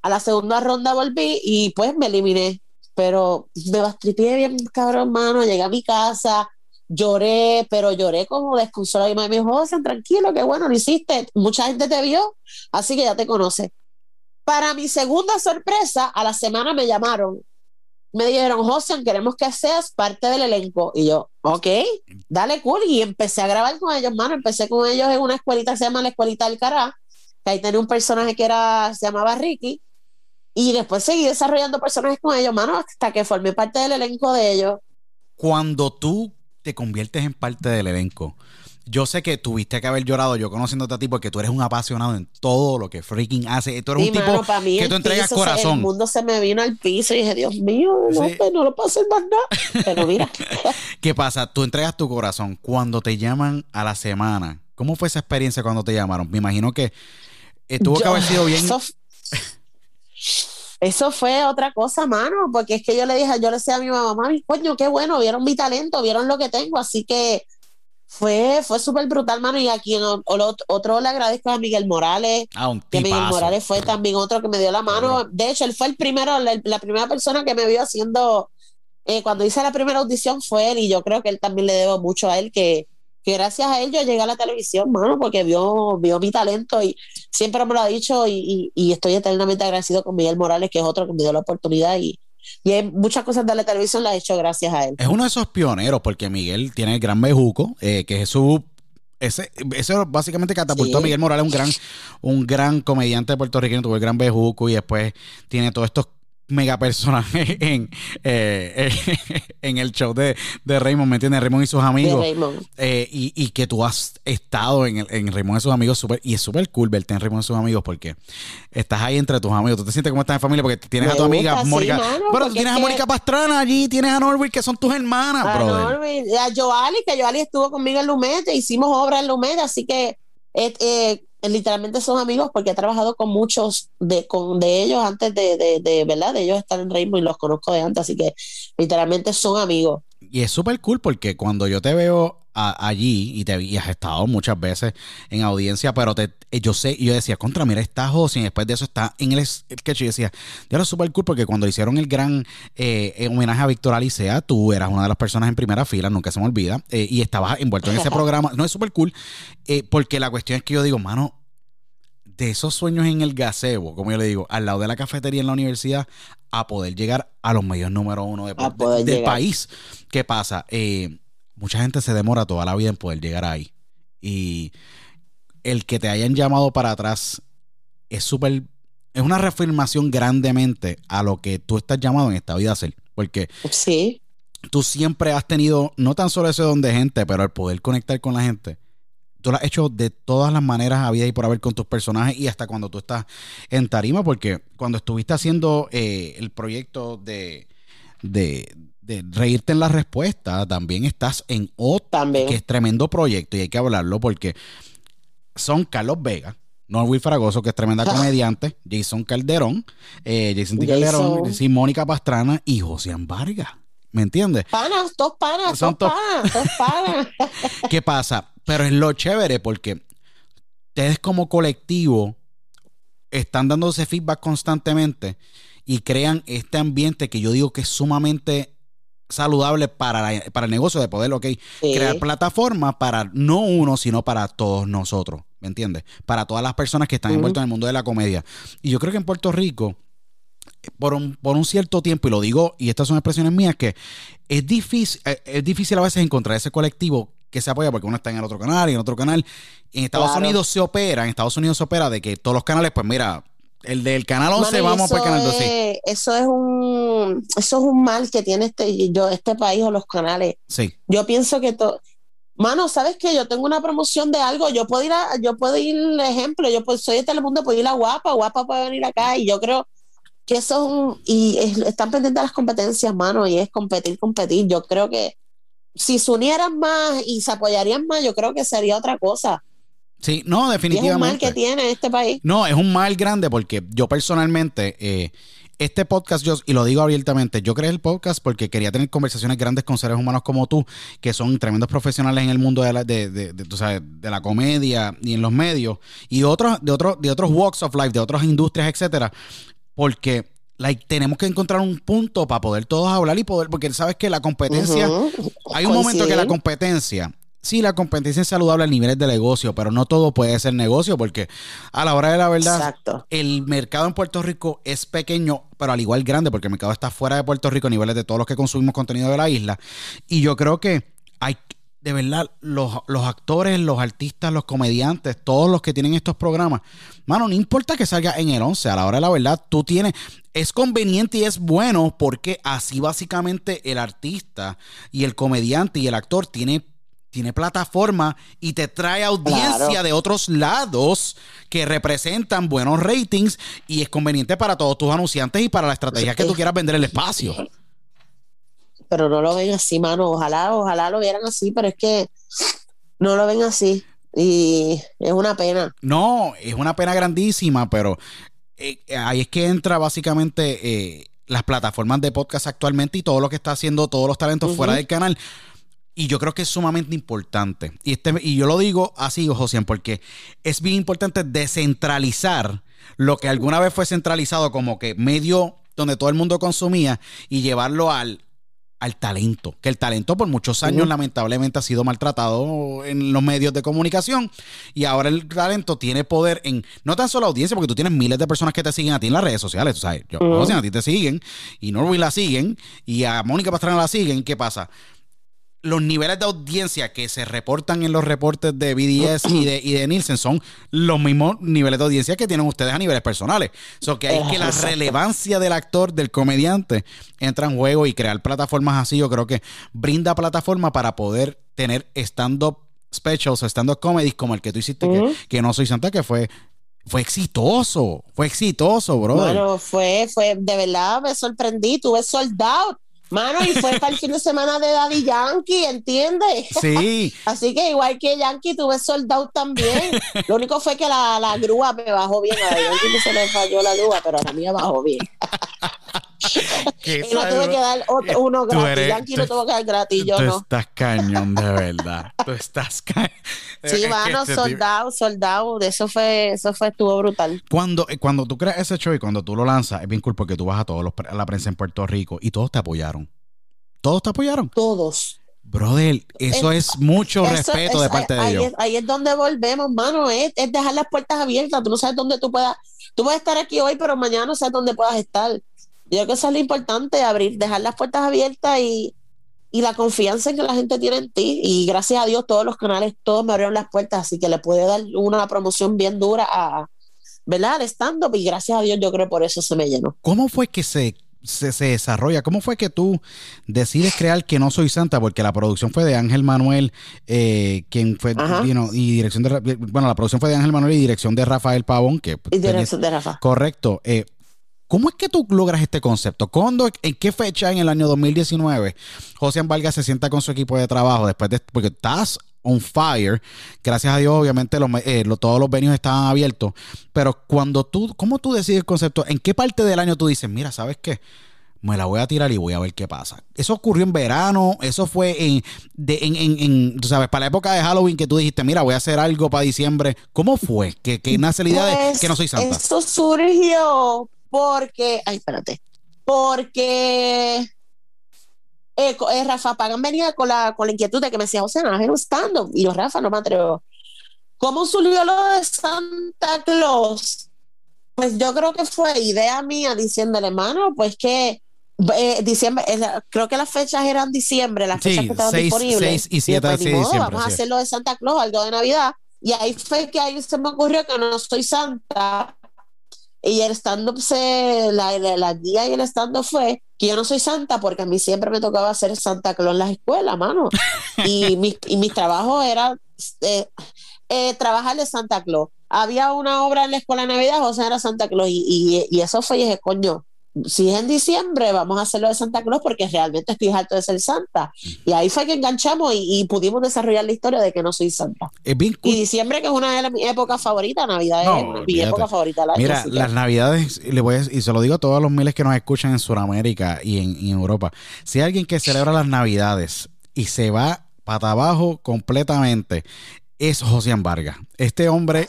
Speaker 2: a la segunda ronda volví y pues me eliminé. Pero me bastripié bien, cabrón, mano. Llegué a mi casa, lloré, pero lloré como desconsolado. Y me dijo, José, tranquilo, qué bueno, lo hiciste. Mucha gente te vio, así que ya te conoce. Para mi segunda sorpresa, a la semana me llamaron. Me dijeron, José, queremos que seas parte del elenco. Y yo, ok, dale cool. Y empecé a grabar con ellos, mano. Empecé con ellos en una escuelita que se llama la Escuelita del Cará, que ahí tenía un personaje que era, se llamaba Ricky y después seguí desarrollando personajes con ellos, mano, hasta que formé parte del elenco de ellos.
Speaker 1: Cuando tú te conviertes en parte del elenco, yo sé que tuviste que haber llorado yo conociéndote a ti porque tú eres un apasionado en todo lo que freaking hace. Tú eres un tipo que tú entregas corazón.
Speaker 2: el mundo se me vino al piso y dije, Dios mío, no, pues, no lo puedo más nada. Pero mira.
Speaker 1: ¿Qué pasa? Tú entregas tu corazón. Cuando te llaman a la semana, ¿cómo fue esa experiencia cuando te llamaron? Me imagino que eh, tuvo que haber sido bien.
Speaker 2: Eso fue otra cosa, mano, porque es que yo le dije, yo le decía a mi mamá, mami, coño, qué bueno, vieron mi talento, vieron lo que tengo, así que fue, fue súper brutal, mano, y aquí otro le agradezco a Miguel Morales,
Speaker 1: ah,
Speaker 2: que Miguel Morales fue también otro que me dio la mano, de hecho, él fue el primero, la, primera persona que me vio haciendo, eh, cuando hice la primera audición fue él, y yo creo que él también le debo mucho a él, que que gracias a él yo llegué a la televisión, mano, porque vio, vio mi talento y siempre me lo ha dicho y, estoy eternamente agradecido con Miguel Morales, que es otro que me dio la oportunidad y, y muchas cosas de la televisión las he hecho gracias a él.
Speaker 1: Es uno de esos pioneros, porque Miguel tiene el gran bejuco, eh, que es su ese, ese básicamente catapultó a Miguel Morales, un gran, un gran comediante puertorriqueño, tuvo el gran bejuco y después tiene todos estos mega personaje en, eh, en el show de, de, Raymond, ¿me entiendes? Raymond y sus amigos. Eh, y, y, que tú has estado en, el, en Raymond y sus amigos super, y es súper cool verte en Raymond y sus amigos porque estás ahí entre tus amigos. Tú te sientes como estás en familia porque tienes a tu amiga Mónica. pero tú tienes a Mónica Pastrana allí, tienes a Norway que son tus hermanas, a
Speaker 2: Norway, a Joali, que Joali estuvo conmigo en Lumete, hicimos obra en Lumete, así que eh, eh literalmente son amigos porque he trabajado con muchos de, con, de ellos antes de, de, de, ¿verdad? De ellos estar en Rainbow y los conozco de antes, así que literalmente son amigos.
Speaker 1: Y es súper cool porque cuando yo te veo allí y te y has estado muchas veces en audiencia, pero te, eh, yo sé, y yo decía, contra, mira, está José, y después de eso está en el sketch, y decía, ya era súper cool porque cuando hicieron el gran eh, homenaje a Víctor Alicea, tú eras una de las personas en primera fila, nunca se me olvida, eh, y estabas envuelto en ese programa, no es súper cool, porque la cuestión es que yo digo, mano, de esos sueños en el gazebo, como yo le digo, al lado de la cafetería en la universidad, a poder llegar a los medios número uno de, del país. ¿Qué pasa? Eh, mucha gente se demora toda la vida en poder llegar ahí. Y el que te hayan llamado para atrás es súper. Es una reafirmación grandemente a lo que tú estás llamado en esta vida a hacer. Porque
Speaker 2: sí.
Speaker 1: tú siempre has tenido, no tan solo ese don de gente, pero el poder conectar con la gente tú lo has hecho de todas las maneras había y por haber con tus personajes y hasta cuando tú estás en tarima, porque cuando estuviste haciendo eh, el proyecto de, de, reírte en la respuesta, también estás en otro, que es tremendo proyecto y hay que hablarlo porque son Carlos Vega. Norwin Fragoso, que es tremenda comediante, Jason Calderón, eh, Jason, Calderón, Mónica Pastrana y José Vargas. ¿Me entiendes?
Speaker 2: Panas, dos panas, Son dos panas, dos panas.
Speaker 1: ¿Qué pasa? Pero es lo chévere porque ustedes como colectivo están dándose feedback constantemente y crean este ambiente que yo digo que es sumamente saludable para, para el negocio de poder, ok, crear plataformas para no uno, sino para todos nosotros, ¿me entiendes? Para todas las personas que están envueltas en el mundo de la comedia. Y yo creo que en Puerto Rico, por un, por un cierto tiempo, y lo digo, y estas son expresiones mías, que es difícil, eh, es difícil a veces encontrar ese colectivo que se apoya porque uno está en el otro canal y en otro canal. En Estados Unidos se opera, en Estados Unidos se opera de que todos los canales, pues mira, el del canal 11 vamos para el canal 12.
Speaker 2: Eso es un eso es un mal que tiene este yo este país o los canales.
Speaker 1: Sí.
Speaker 2: Yo pienso que todo Mano, ¿sabes qué? Yo tengo una promoción de algo, yo puedo ir a, yo puedo ir, ejemplo, yo soy de Telemundo, puedo ir a Guapa, Guapa puede venir acá y yo creo que son, y están pendientes de las competencias, mano, y es competir, competir. Yo creo que si se unieran más y se apoyarían más, yo creo que sería otra cosa.
Speaker 1: Sí, no, definitivamente. es un
Speaker 2: mal que tiene este país.
Speaker 1: No, es un mal grande porque yo personalmente, eh, este podcast, yo, y lo digo abiertamente, yo creé el podcast porque quería tener conversaciones grandes con seres humanos como tú, que son tremendos profesionales en el mundo de la, de, de, de, la comedia y en los medios, y otros, de, otros de otros walks of life, de otras industrias, etcétera, porque like, tenemos que encontrar un punto para poder todos hablar y poder, porque sabes que la competencia, hay un momento que la competencia sí, la competencia es saludable a niveles de negocio, pero no todo puede ser negocio porque a la hora de la verdad, el mercado en Puerto Rico es pequeño, pero al igual grande porque el mercado está fuera de Puerto Rico a niveles de todos los que consumimos contenido de la isla. Y yo creo que hay, de verdad, los, los, actores, los artistas, los comediantes, todos los que tienen estos programas, mano, no importa que salga en el 11, a la hora de la verdad, tú tienes, es conveniente y es bueno porque así básicamente el artista y el comediante y el actor tiene tiene plataforma y te trae audiencia de otros lados que representan buenos ratings y es conveniente para todos tus anunciantes y para la estrategia que tú quieras vender el espacio.
Speaker 2: Pero no lo ven así, mano. Ojalá, ojalá lo vieran así, pero es que no lo ven así. Y es una pena.
Speaker 1: No, es una pena grandísima, pero eh, ahí es que entra básicamente eh, las plataformas de podcast actualmente y todo lo que está haciendo todos los talentos fuera del canal y yo creo que es sumamente importante. Y, este, y yo lo digo así, José, porque es bien importante descentralizar lo que alguna vez fue centralizado como que medio donde todo el mundo consumía y llevarlo al, al talento. Que el talento por muchos años lamentablemente ha sido maltratado en los medios de comunicación y ahora el talento tiene poder en no tan solo audiencia, porque tú tienes miles de personas que te siguen a ti en las redes sociales. Tú sabes, yo, a ti te siguen y Norway la siguen y a Mónica Pastrana la siguen. ¿Qué pasa? Los niveles de audiencia que se reportan en los reportes de BDS y de, y de Nielsen son los mismos niveles de audiencia que tienen ustedes a niveles personales. So que hay que la relevancia del actor, del comediante, entra en juego y crear plataformas así, yo creo que brinda plataforma para poder tener stand-up specials o stand-up comedies como el que tú hiciste, que, no soy santa, que fue fue exitoso, fue exitoso, bro.
Speaker 2: Bueno, fue, fue, de verdad me sorprendí, tuve sold out. Mano, y fue para el fin de semana de Daddy Yankee, ¿entiendes?
Speaker 1: Sí.
Speaker 2: Así que igual que Yankee, tuve soldado también. Lo único fue que la, la grúa me bajó bien. A Yankee se le falló la grúa, pero a la mía bajó bien. y no tuve que dar otro, uno gratis. Yankee no tuvo que dar gratis, yo
Speaker 1: tú
Speaker 2: no.
Speaker 1: estás cañón, de verdad. Tú estás cañón.
Speaker 2: Sí, mano, soldado, soldado. Eso fue, eso fue, estuvo brutal.
Speaker 1: Cuando, eh, cuando tú creas ese show y cuando tú lo lanzas, es bien cool porque tú vas a todos los, a la prensa en Puerto Rico y todos te apoyaron. ¿Todos te apoyaron?
Speaker 2: Todos.
Speaker 1: Brother, eso es, mucho respeto de parte de ellos.
Speaker 2: ahí es donde volvemos, mano, es, es, dejar las puertas abiertas. Tú no sabes dónde tú puedas, tú puedes estar aquí hoy, pero mañana no sabes dónde puedas estar. Yo creo que eso es lo importante, abrir, dejar las puertas abiertas y, y la confianza en que la gente tiene en ti. Y gracias a Dios, todos los canales, todos me abrieron las puertas, así que le puede dar una promoción bien dura a, ¿verdad? Al stand-up. Y gracias a Dios, yo creo por eso se me llenó.
Speaker 1: ¿Cómo fue que se, se, desarrolla? ¿Cómo fue que tú decides crear Que No Soy Santa? Porque la producción fue de Ángel Manuel, eh, quien fue, y dirección de, bueno, la producción fue de Ángel Manuel y dirección de Rafael Pavón. Que,
Speaker 2: y dirección de Rafa.
Speaker 1: Correcto. Eh, ¿Cómo es que tú logras este concepto? ¿Cuándo, ¿En qué fecha en el año 2019 José Vargas se sienta con su equipo de trabajo después de, porque estás on fire, gracias a Dios obviamente eh, todos los venues estaban abiertos, pero cuando tú, ¿cómo tú decides el concepto? ¿En qué parte del año tú dices, mira, ¿sabes qué? me la voy a tirar y voy a ver qué pasa. Eso ocurrió en verano, eso fue en, tú sabes, para la época de Halloween que tú dijiste, mira, voy a hacer algo para diciembre. ¿Cómo fue? Que, que nace la idea de pues, que no soy santa.
Speaker 2: Eso surgió porque, ay, espérate, porque eh, eh, Rafa Pagan venía con la, con la inquietud de que me decía, José, no, es un Y yo, Rafa, no me atrevo. ¿Cómo surgió lo de Santa Claus? Pues yo creo que fue idea mía diciéndole, hermano, pues que eh, diciembre, creo que las fechas eran diciembre, las fechas que estaban disponibles.
Speaker 1: 6 y 7 de diciembre.
Speaker 2: Vamos a hacerlo de Santa Claus, algo de Navidad. Y ahí fue que ahí se me ocurrió que no soy santa, y el stand-up, la, la, guía y el stand-up fue que yo no soy santa porque a mí siempre me tocaba hacer Santa Claus en las escuelas, mano. Y mi, y mi trabajo era eh, eh, trabajar de Santa Claus. Había una obra en la escuela de Navidad, José era Santa Claus, y, y, eso fue, y dije, coño, si es en diciembre, vamos a hacerlo de Santa Claus porque realmente estoy harto de ser santa. Y ahí fue que enganchamos y, pudimos desarrollar la historia de que no soy santa.
Speaker 1: Es bien
Speaker 2: y diciembre, que es una de mis épocas favoritas, Navidad es mi época favorita.
Speaker 1: Mira, las Navidades, le voy y se lo digo a todos los miles que nos escuchan en Sudamérica y en, y en Europa. Si hay alguien que celebra las Navidades y se va para abajo completamente es Josian Vargas. Este hombre,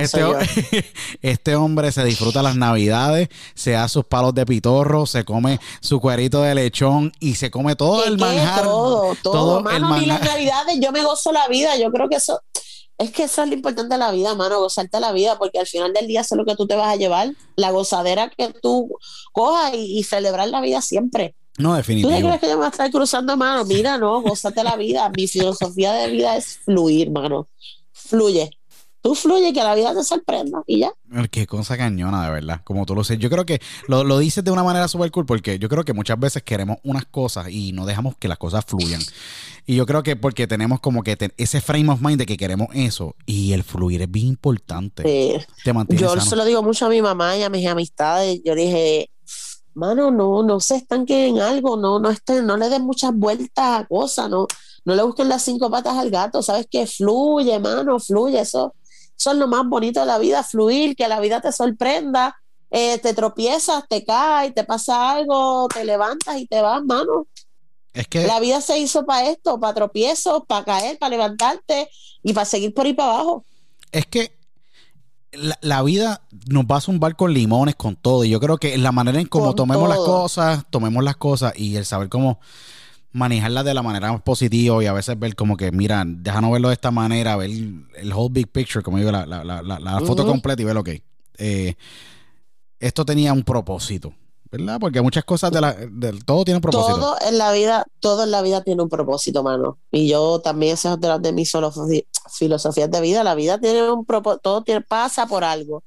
Speaker 1: este, este, hombre se disfruta las navidades, se da sus palos de pitorro, se come su cuerito de lechón y se come todo el manjar.
Speaker 2: Todo, todo, mano, las navidades yo me gozo la vida, yo creo que eso, es que eso es lo importante de la vida, mano, gozarte la vida, porque al final del día eso es lo que tú te vas a llevar, la gozadera que tú cojas y, y celebrar la vida siempre.
Speaker 1: No, definitivamente.
Speaker 2: ¿Tú crees que yo me voy a estar cruzando mano? Mira, no, gózate la vida. Mi filosofía de vida es fluir, mano. Fluye. Tú fluye, que la vida te sorprenda y ya.
Speaker 1: Qué cosa cañona, de verdad. Como tú lo sé. Yo creo que lo, lo dices de una manera súper cool porque yo creo que muchas veces queremos unas cosas y no dejamos que las cosas fluyan. Y yo creo que porque tenemos como que ese frame of mind de que queremos eso y el fluir es bien importante.
Speaker 2: Te yo se lo digo mucho a mi mamá y a mis amistades. Yo dije, mano, no, no se estanquen en algo, no, no estén, no le den muchas vueltas a cosas, no, no le busquen las cinco patas al gato, sabes que fluye, mano, fluye, eso, eso es lo más bonito de la vida, fluir, que la vida te sorprenda, eh, te tropiezas, te caes, te pasa algo, te levantas y te vas, mano.
Speaker 1: Es que
Speaker 2: la vida se hizo para esto, para tropiezos, para caer, para levantarte y para seguir por ahí para abajo.
Speaker 1: Es que la, vida nos va a zumbar con limones, con todo. Y yo creo que la manera en cómo tomemos las cosas, tomemos las cosas y el saber cómo manejarlas de la manera más positiva y a veces ver como que, mira, déjanos verlo de esta manera, ver el whole big picture, como digo, la, la, la, foto completa y ver, ok, eh, esto tenía un propósito. ¿verdad? Porque muchas cosas de la, todo tiene un propósito.
Speaker 2: Todo en la vida, todo en la vida tiene un propósito, mano. Y yo también esa es otra de mis filosofías de vida. La vida tiene un propósito, todo tiene, pasa por algo.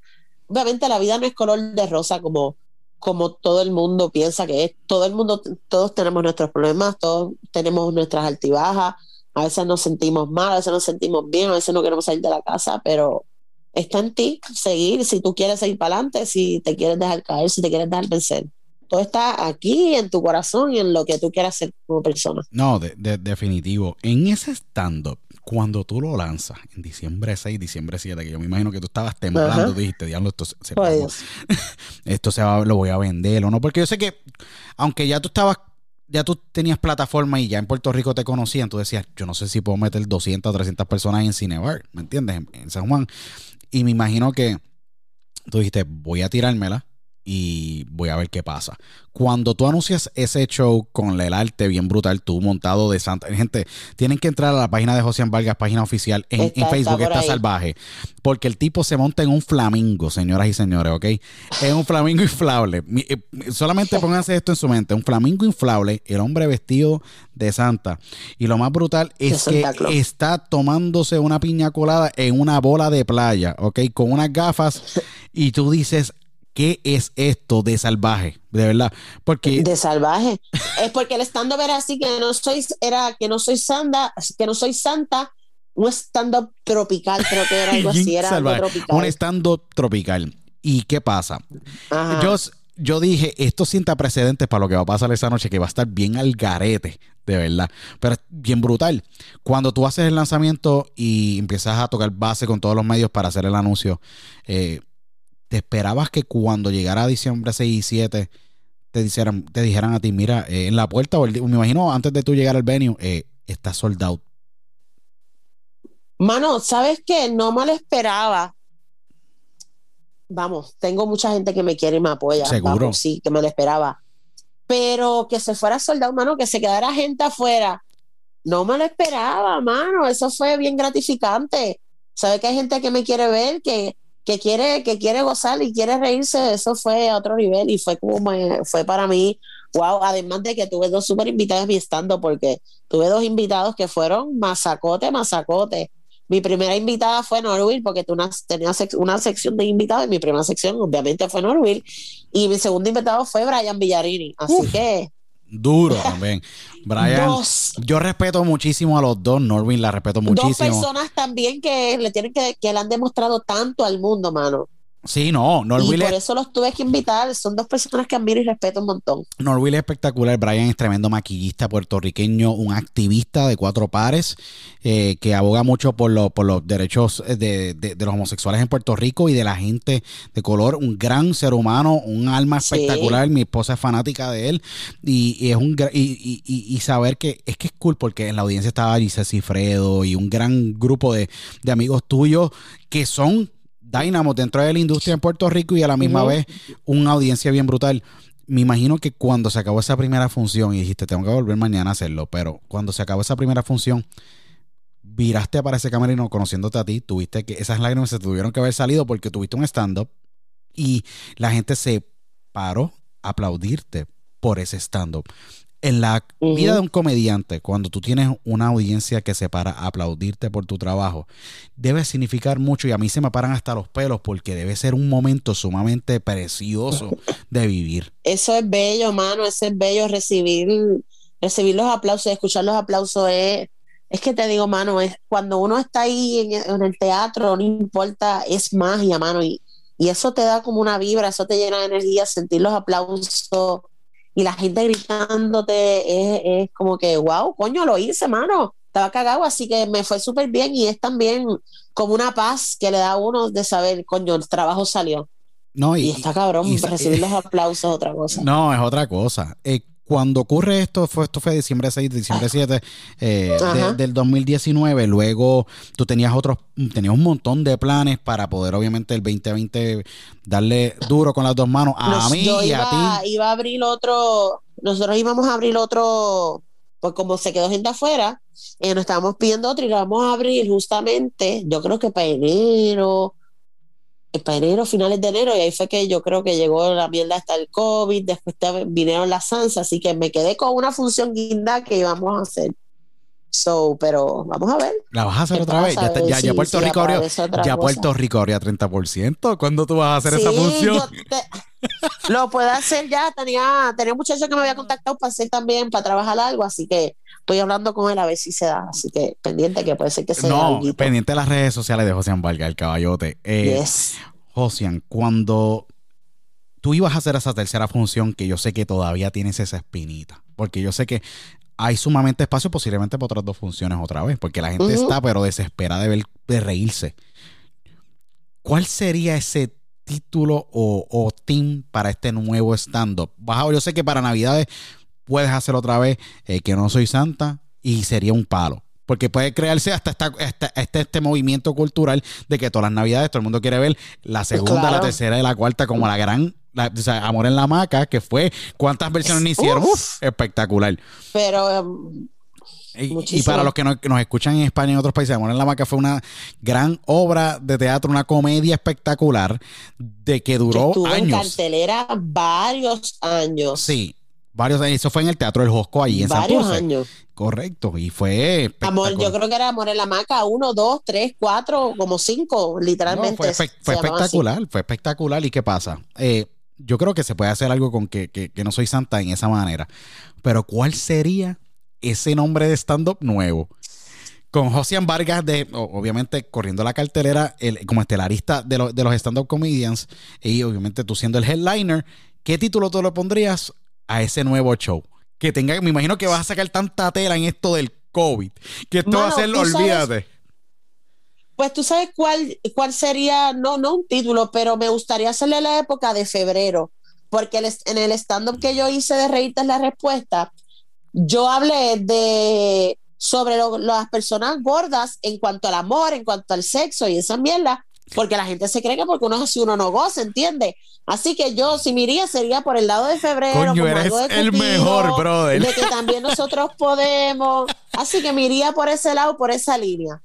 Speaker 2: Obviamente la vida no es color de rosa como, como todo el mundo piensa que es. Todo el mundo, todos tenemos nuestros problemas, todos tenemos nuestras altibajas. A veces nos sentimos mal, a veces nos sentimos bien, a veces no queremos salir de la casa, pero está en ti seguir si tú quieres seguir para adelante, si te quieres dejar caer, si te quieres dejar vencer todo está aquí en tu corazón y en lo que tú quieras ser como persona.
Speaker 1: No, de, definitivo. En ese stand-up, cuando tú lo lanzas en diciembre 6, diciembre 7, que yo me imagino que tú estabas temblando, dijiste, diablo, esto se, esto se va, lo voy a vender o no, porque yo sé que, aunque ya tú estabas ya tú tenías plataforma y ya en Puerto Rico te conocían, tú decías, yo no sé si puedo meter 200 o 300 personas en Cinebar, ¿me entiendes? en, San Juan. Y me imagino que tú dijiste, voy a tirármela y voy a ver qué pasa. Cuando tú anuncias ese show con el arte bien brutal, tú montado de Santa. Gente, tienen que entrar a la página de José Vargas, página oficial en, Facebook, está, salvaje. Porque el tipo se monta en un flamingo, señoras y señores, ¿ok? Es un flamingo inflable. Eh, solamente pónganse esto en su mente: un flamingo inflable, el hombre vestido de Santa. Y lo más brutal es que está tomándose una piña colada en una bola de playa, ¿ok? Con unas gafas. Y tú dices, ¿Qué es esto de salvaje? De verdad. Porque.
Speaker 2: De salvaje. es porque el stand-up era así que no soy, era que no soy santa, que no soy santa, un stand-up tropical, creo que era algo así, era algo tropical.
Speaker 1: Un stand-up tropical. ¿Y qué pasa? Yo, yo dije, esto sienta precedentes para lo que va a pasar esa noche, que va a estar bien al garete, de verdad. Pero es bien brutal. Cuando tú haces el lanzamiento y empiezas a tocar base con todos los medios para hacer el anuncio, eh, ¿te esperabas que cuando llegara diciembre 6 y 7 te dijeran, te dijeran a ti, mira, eh, en la puerta, o me imagino antes de tú llegar al venue, eh, está sold out?
Speaker 2: Mano, ¿sabes qué? No me lo esperaba. Vamos, tengo mucha gente que me quiere y me apoya. Seguro. sí, que me lo esperaba. Pero que se fuera soldado, mano, que se quedara gente afuera. No me lo esperaba, mano. Eso fue bien gratificante. ¿Sabes que hay gente que me quiere ver, que, que quiere, que quiere gozar y quiere reírse, eso fue a otro nivel y fue como fue para mí, wow, además de que tuve dos súper invitados mi estando, porque tuve dos invitados que fueron masacote, masacote. Mi primera invitada fue Norwil, porque tú tenías una sección de invitados y mi primera sección obviamente fue Norwil. Y mi segundo invitado fue Brian Villarini. Así que
Speaker 1: Duro también. Brian, yo respeto muchísimo a los dos. Norwin la respeto muchísimo. Dos
Speaker 2: personas también que le tienen que, que le han demostrado tanto al mundo, mano.
Speaker 1: Sí, no,
Speaker 2: Y
Speaker 1: Norville
Speaker 2: por
Speaker 1: es,
Speaker 2: eso los tuve que invitar. Son dos personas que admiro y respeto un montón.
Speaker 1: Norville es espectacular. Brian es tremendo maquillista puertorriqueño, un activista de cuatro pares eh, que aboga mucho por, lo- por los derechos de, de- de los homosexuales en Puerto Rico y de la gente de color. Un gran ser humano, un alma
Speaker 2: Sí.
Speaker 1: espectacular. Mi esposa es fanática de él y, y es un y, y- y- y saber que es que es cool porque en la audiencia estaba Giselle Cifredo y un gran grupo de, de amigos tuyos que son dynamos dentro de la industria en Puerto Rico y a la misma vez una audiencia bien brutal. Me imagino que cuando se acabó esa primera función y dijiste, tengo que volver mañana a hacerlo, pero cuando se acabó esa primera función, viraste para ese camerino conociéndote a ti, tuviste que esas lágrimas se tuvieron que haber salido porque tuviste un stand-up y la gente se paró a aplaudirte por ese stand-up. En la vida de un comediante, cuando tú tienes una audiencia que se para a aplaudirte por tu trabajo, debe significar mucho y a mí se me paran hasta los pelos porque debe ser un momento sumamente precioso de vivir.
Speaker 2: Eso es bello, mano. Eso es bello recibir, recibir los aplausos, escuchar los aplausos. Es, es que te digo, mano, es cuando uno está ahí en, en el teatro, no importa, es magia, mano. Y, y eso te da como una vibra, eso te llena de energía, sentir los aplausos y la gente gritándote. Es, es como que, wow, coño, lo hice, mano. Estaba cagado, así que me fue súper bien y es también como una paz que le da a uno de saber, coño, el trabajo salió.
Speaker 1: No,
Speaker 2: Y, está cabrón,
Speaker 1: y-
Speaker 2: recibir los aplausos es otra cosa.
Speaker 1: No, es otra cosa. Eh, cuando ocurre esto, fue, esto fue diciembre 6, diciembre 7 eh, de- del 2019. Luego tú tenías otros, tenías un montón de planes para poder, obviamente, el 2020 darle duro con las dos manos a
Speaker 2: Nos-
Speaker 1: mí
Speaker 2: yo
Speaker 1: y
Speaker 2: iba,
Speaker 1: a ti.
Speaker 2: iba a abrir otro, nosotros íbamos a abrir otro, pues como se quedó gente afuera, eh, nos estábamos pidiendo otro y lo vamos a abrir justamente, yo creo que para enero, para enero, finales de enero, y ahí fue que yo creo que llegó la mierda hasta el COVID, después vinieron las SANS, así que me quedé con una función guinda que íbamos a hacer. So, pero vamos a ver.
Speaker 1: ¿La vas a hacer otra vez? Ya,
Speaker 2: a
Speaker 1: ya- Puerto
Speaker 2: si
Speaker 1: Rico abrió, ya. Puerto Rico abrió 30%. ¿Cuándo tú vas a hacer esa
Speaker 2: Sí,
Speaker 1: función?
Speaker 2: yo te- lo puedo hacer ya. Tenía, tenía un muchacho que me había contactado para hacer también, para trabajar algo, así que estoy hablando con él a ver si se da. Así que pendiente que puede ser que se
Speaker 1: No,
Speaker 2: alguito.
Speaker 1: pendiente de las redes sociales de Josian Vargas, el caballote. Eh,
Speaker 2: Yes.
Speaker 1: Josian, cuando tú ibas a hacer esa tercera función, que yo sé que todavía tienes esa espinita, porque yo sé que hay sumamente espacio posiblemente para otras dos funciones otra vez, porque la gente está pero desesperada de ver, de reírse. ¿Cuál sería ese título o, o team para este nuevo stand-up? A- Yo sé que para Navidades puedes hacer otra vez eh, que no soy santa y sería un palo. Porque puede crearse hasta, esta- hasta este, este movimiento cultural de que todas las navidades todo el mundo quiere ver la segunda, la tercera y la cuarta como la gran, la- o sea, Amor en la Maca, que fue, ¿cuántas versiones no hicieron?
Speaker 2: Uf,
Speaker 1: espectacular.
Speaker 2: Pero um,
Speaker 1: Y, para los que no- que nos escuchan en España y en otros países, Amor en la Maca fue una gran obra de teatro, una comedia espectacular de que
Speaker 2: que
Speaker 1: duró
Speaker 2: en
Speaker 1: años.
Speaker 2: cartelera varios años.
Speaker 1: Sí, varios años. Eso fue en el Teatro del Josco ahí en
Speaker 2: varios
Speaker 1: Santurce.
Speaker 2: años.
Speaker 1: Correcto, y fue
Speaker 2: Amor, yo creo que era Amor en la Maca, uno, dos, tres, cuatro, como cinco,
Speaker 1: No,
Speaker 2: literalmente.
Speaker 1: fue, espe-
Speaker 2: se
Speaker 1: fue
Speaker 2: llamaba así.
Speaker 1: espectacular, fue espectacular. ¿Y qué pasa? Eh, yo creo que se puede hacer algo con que, que- que no soy santa en esa manera. Pero ¿cuál sería ese nombre de stand-up nuevo? Con Josian Vargas, de, obviamente corriendo la cartelera el- como estelarista de, lo- de los stand-up comedians, y obviamente tú siendo el headliner, ¿qué título tú le pondrías a ese nuevo show? Que tenga, me imagino que vas a sacar tanta tela en esto del COVID, que esto va a
Speaker 2: Mano,
Speaker 1: ser,
Speaker 2: sabes-
Speaker 1: olvídate.
Speaker 2: Pues tú sabes cuál, cuál sería, no, no un título, pero me gustaría hacerle la época de febrero, porque el en el stand-up que yo hice de Reírte es la respuesta, yo hablé de sobre lo- las personas gordas en cuanto al amor, en cuanto al sexo y esa mierda, porque la gente se cree que porque uno es así uno no goza, ¿entiende? Así que yo, si me iría, sería por el lado de febrero.
Speaker 1: Coño,
Speaker 2: como
Speaker 1: eres
Speaker 2: algo de
Speaker 1: el mejor, brother.
Speaker 2: De que también nosotros podemos. Así que me iría por ese lado, por esa línea.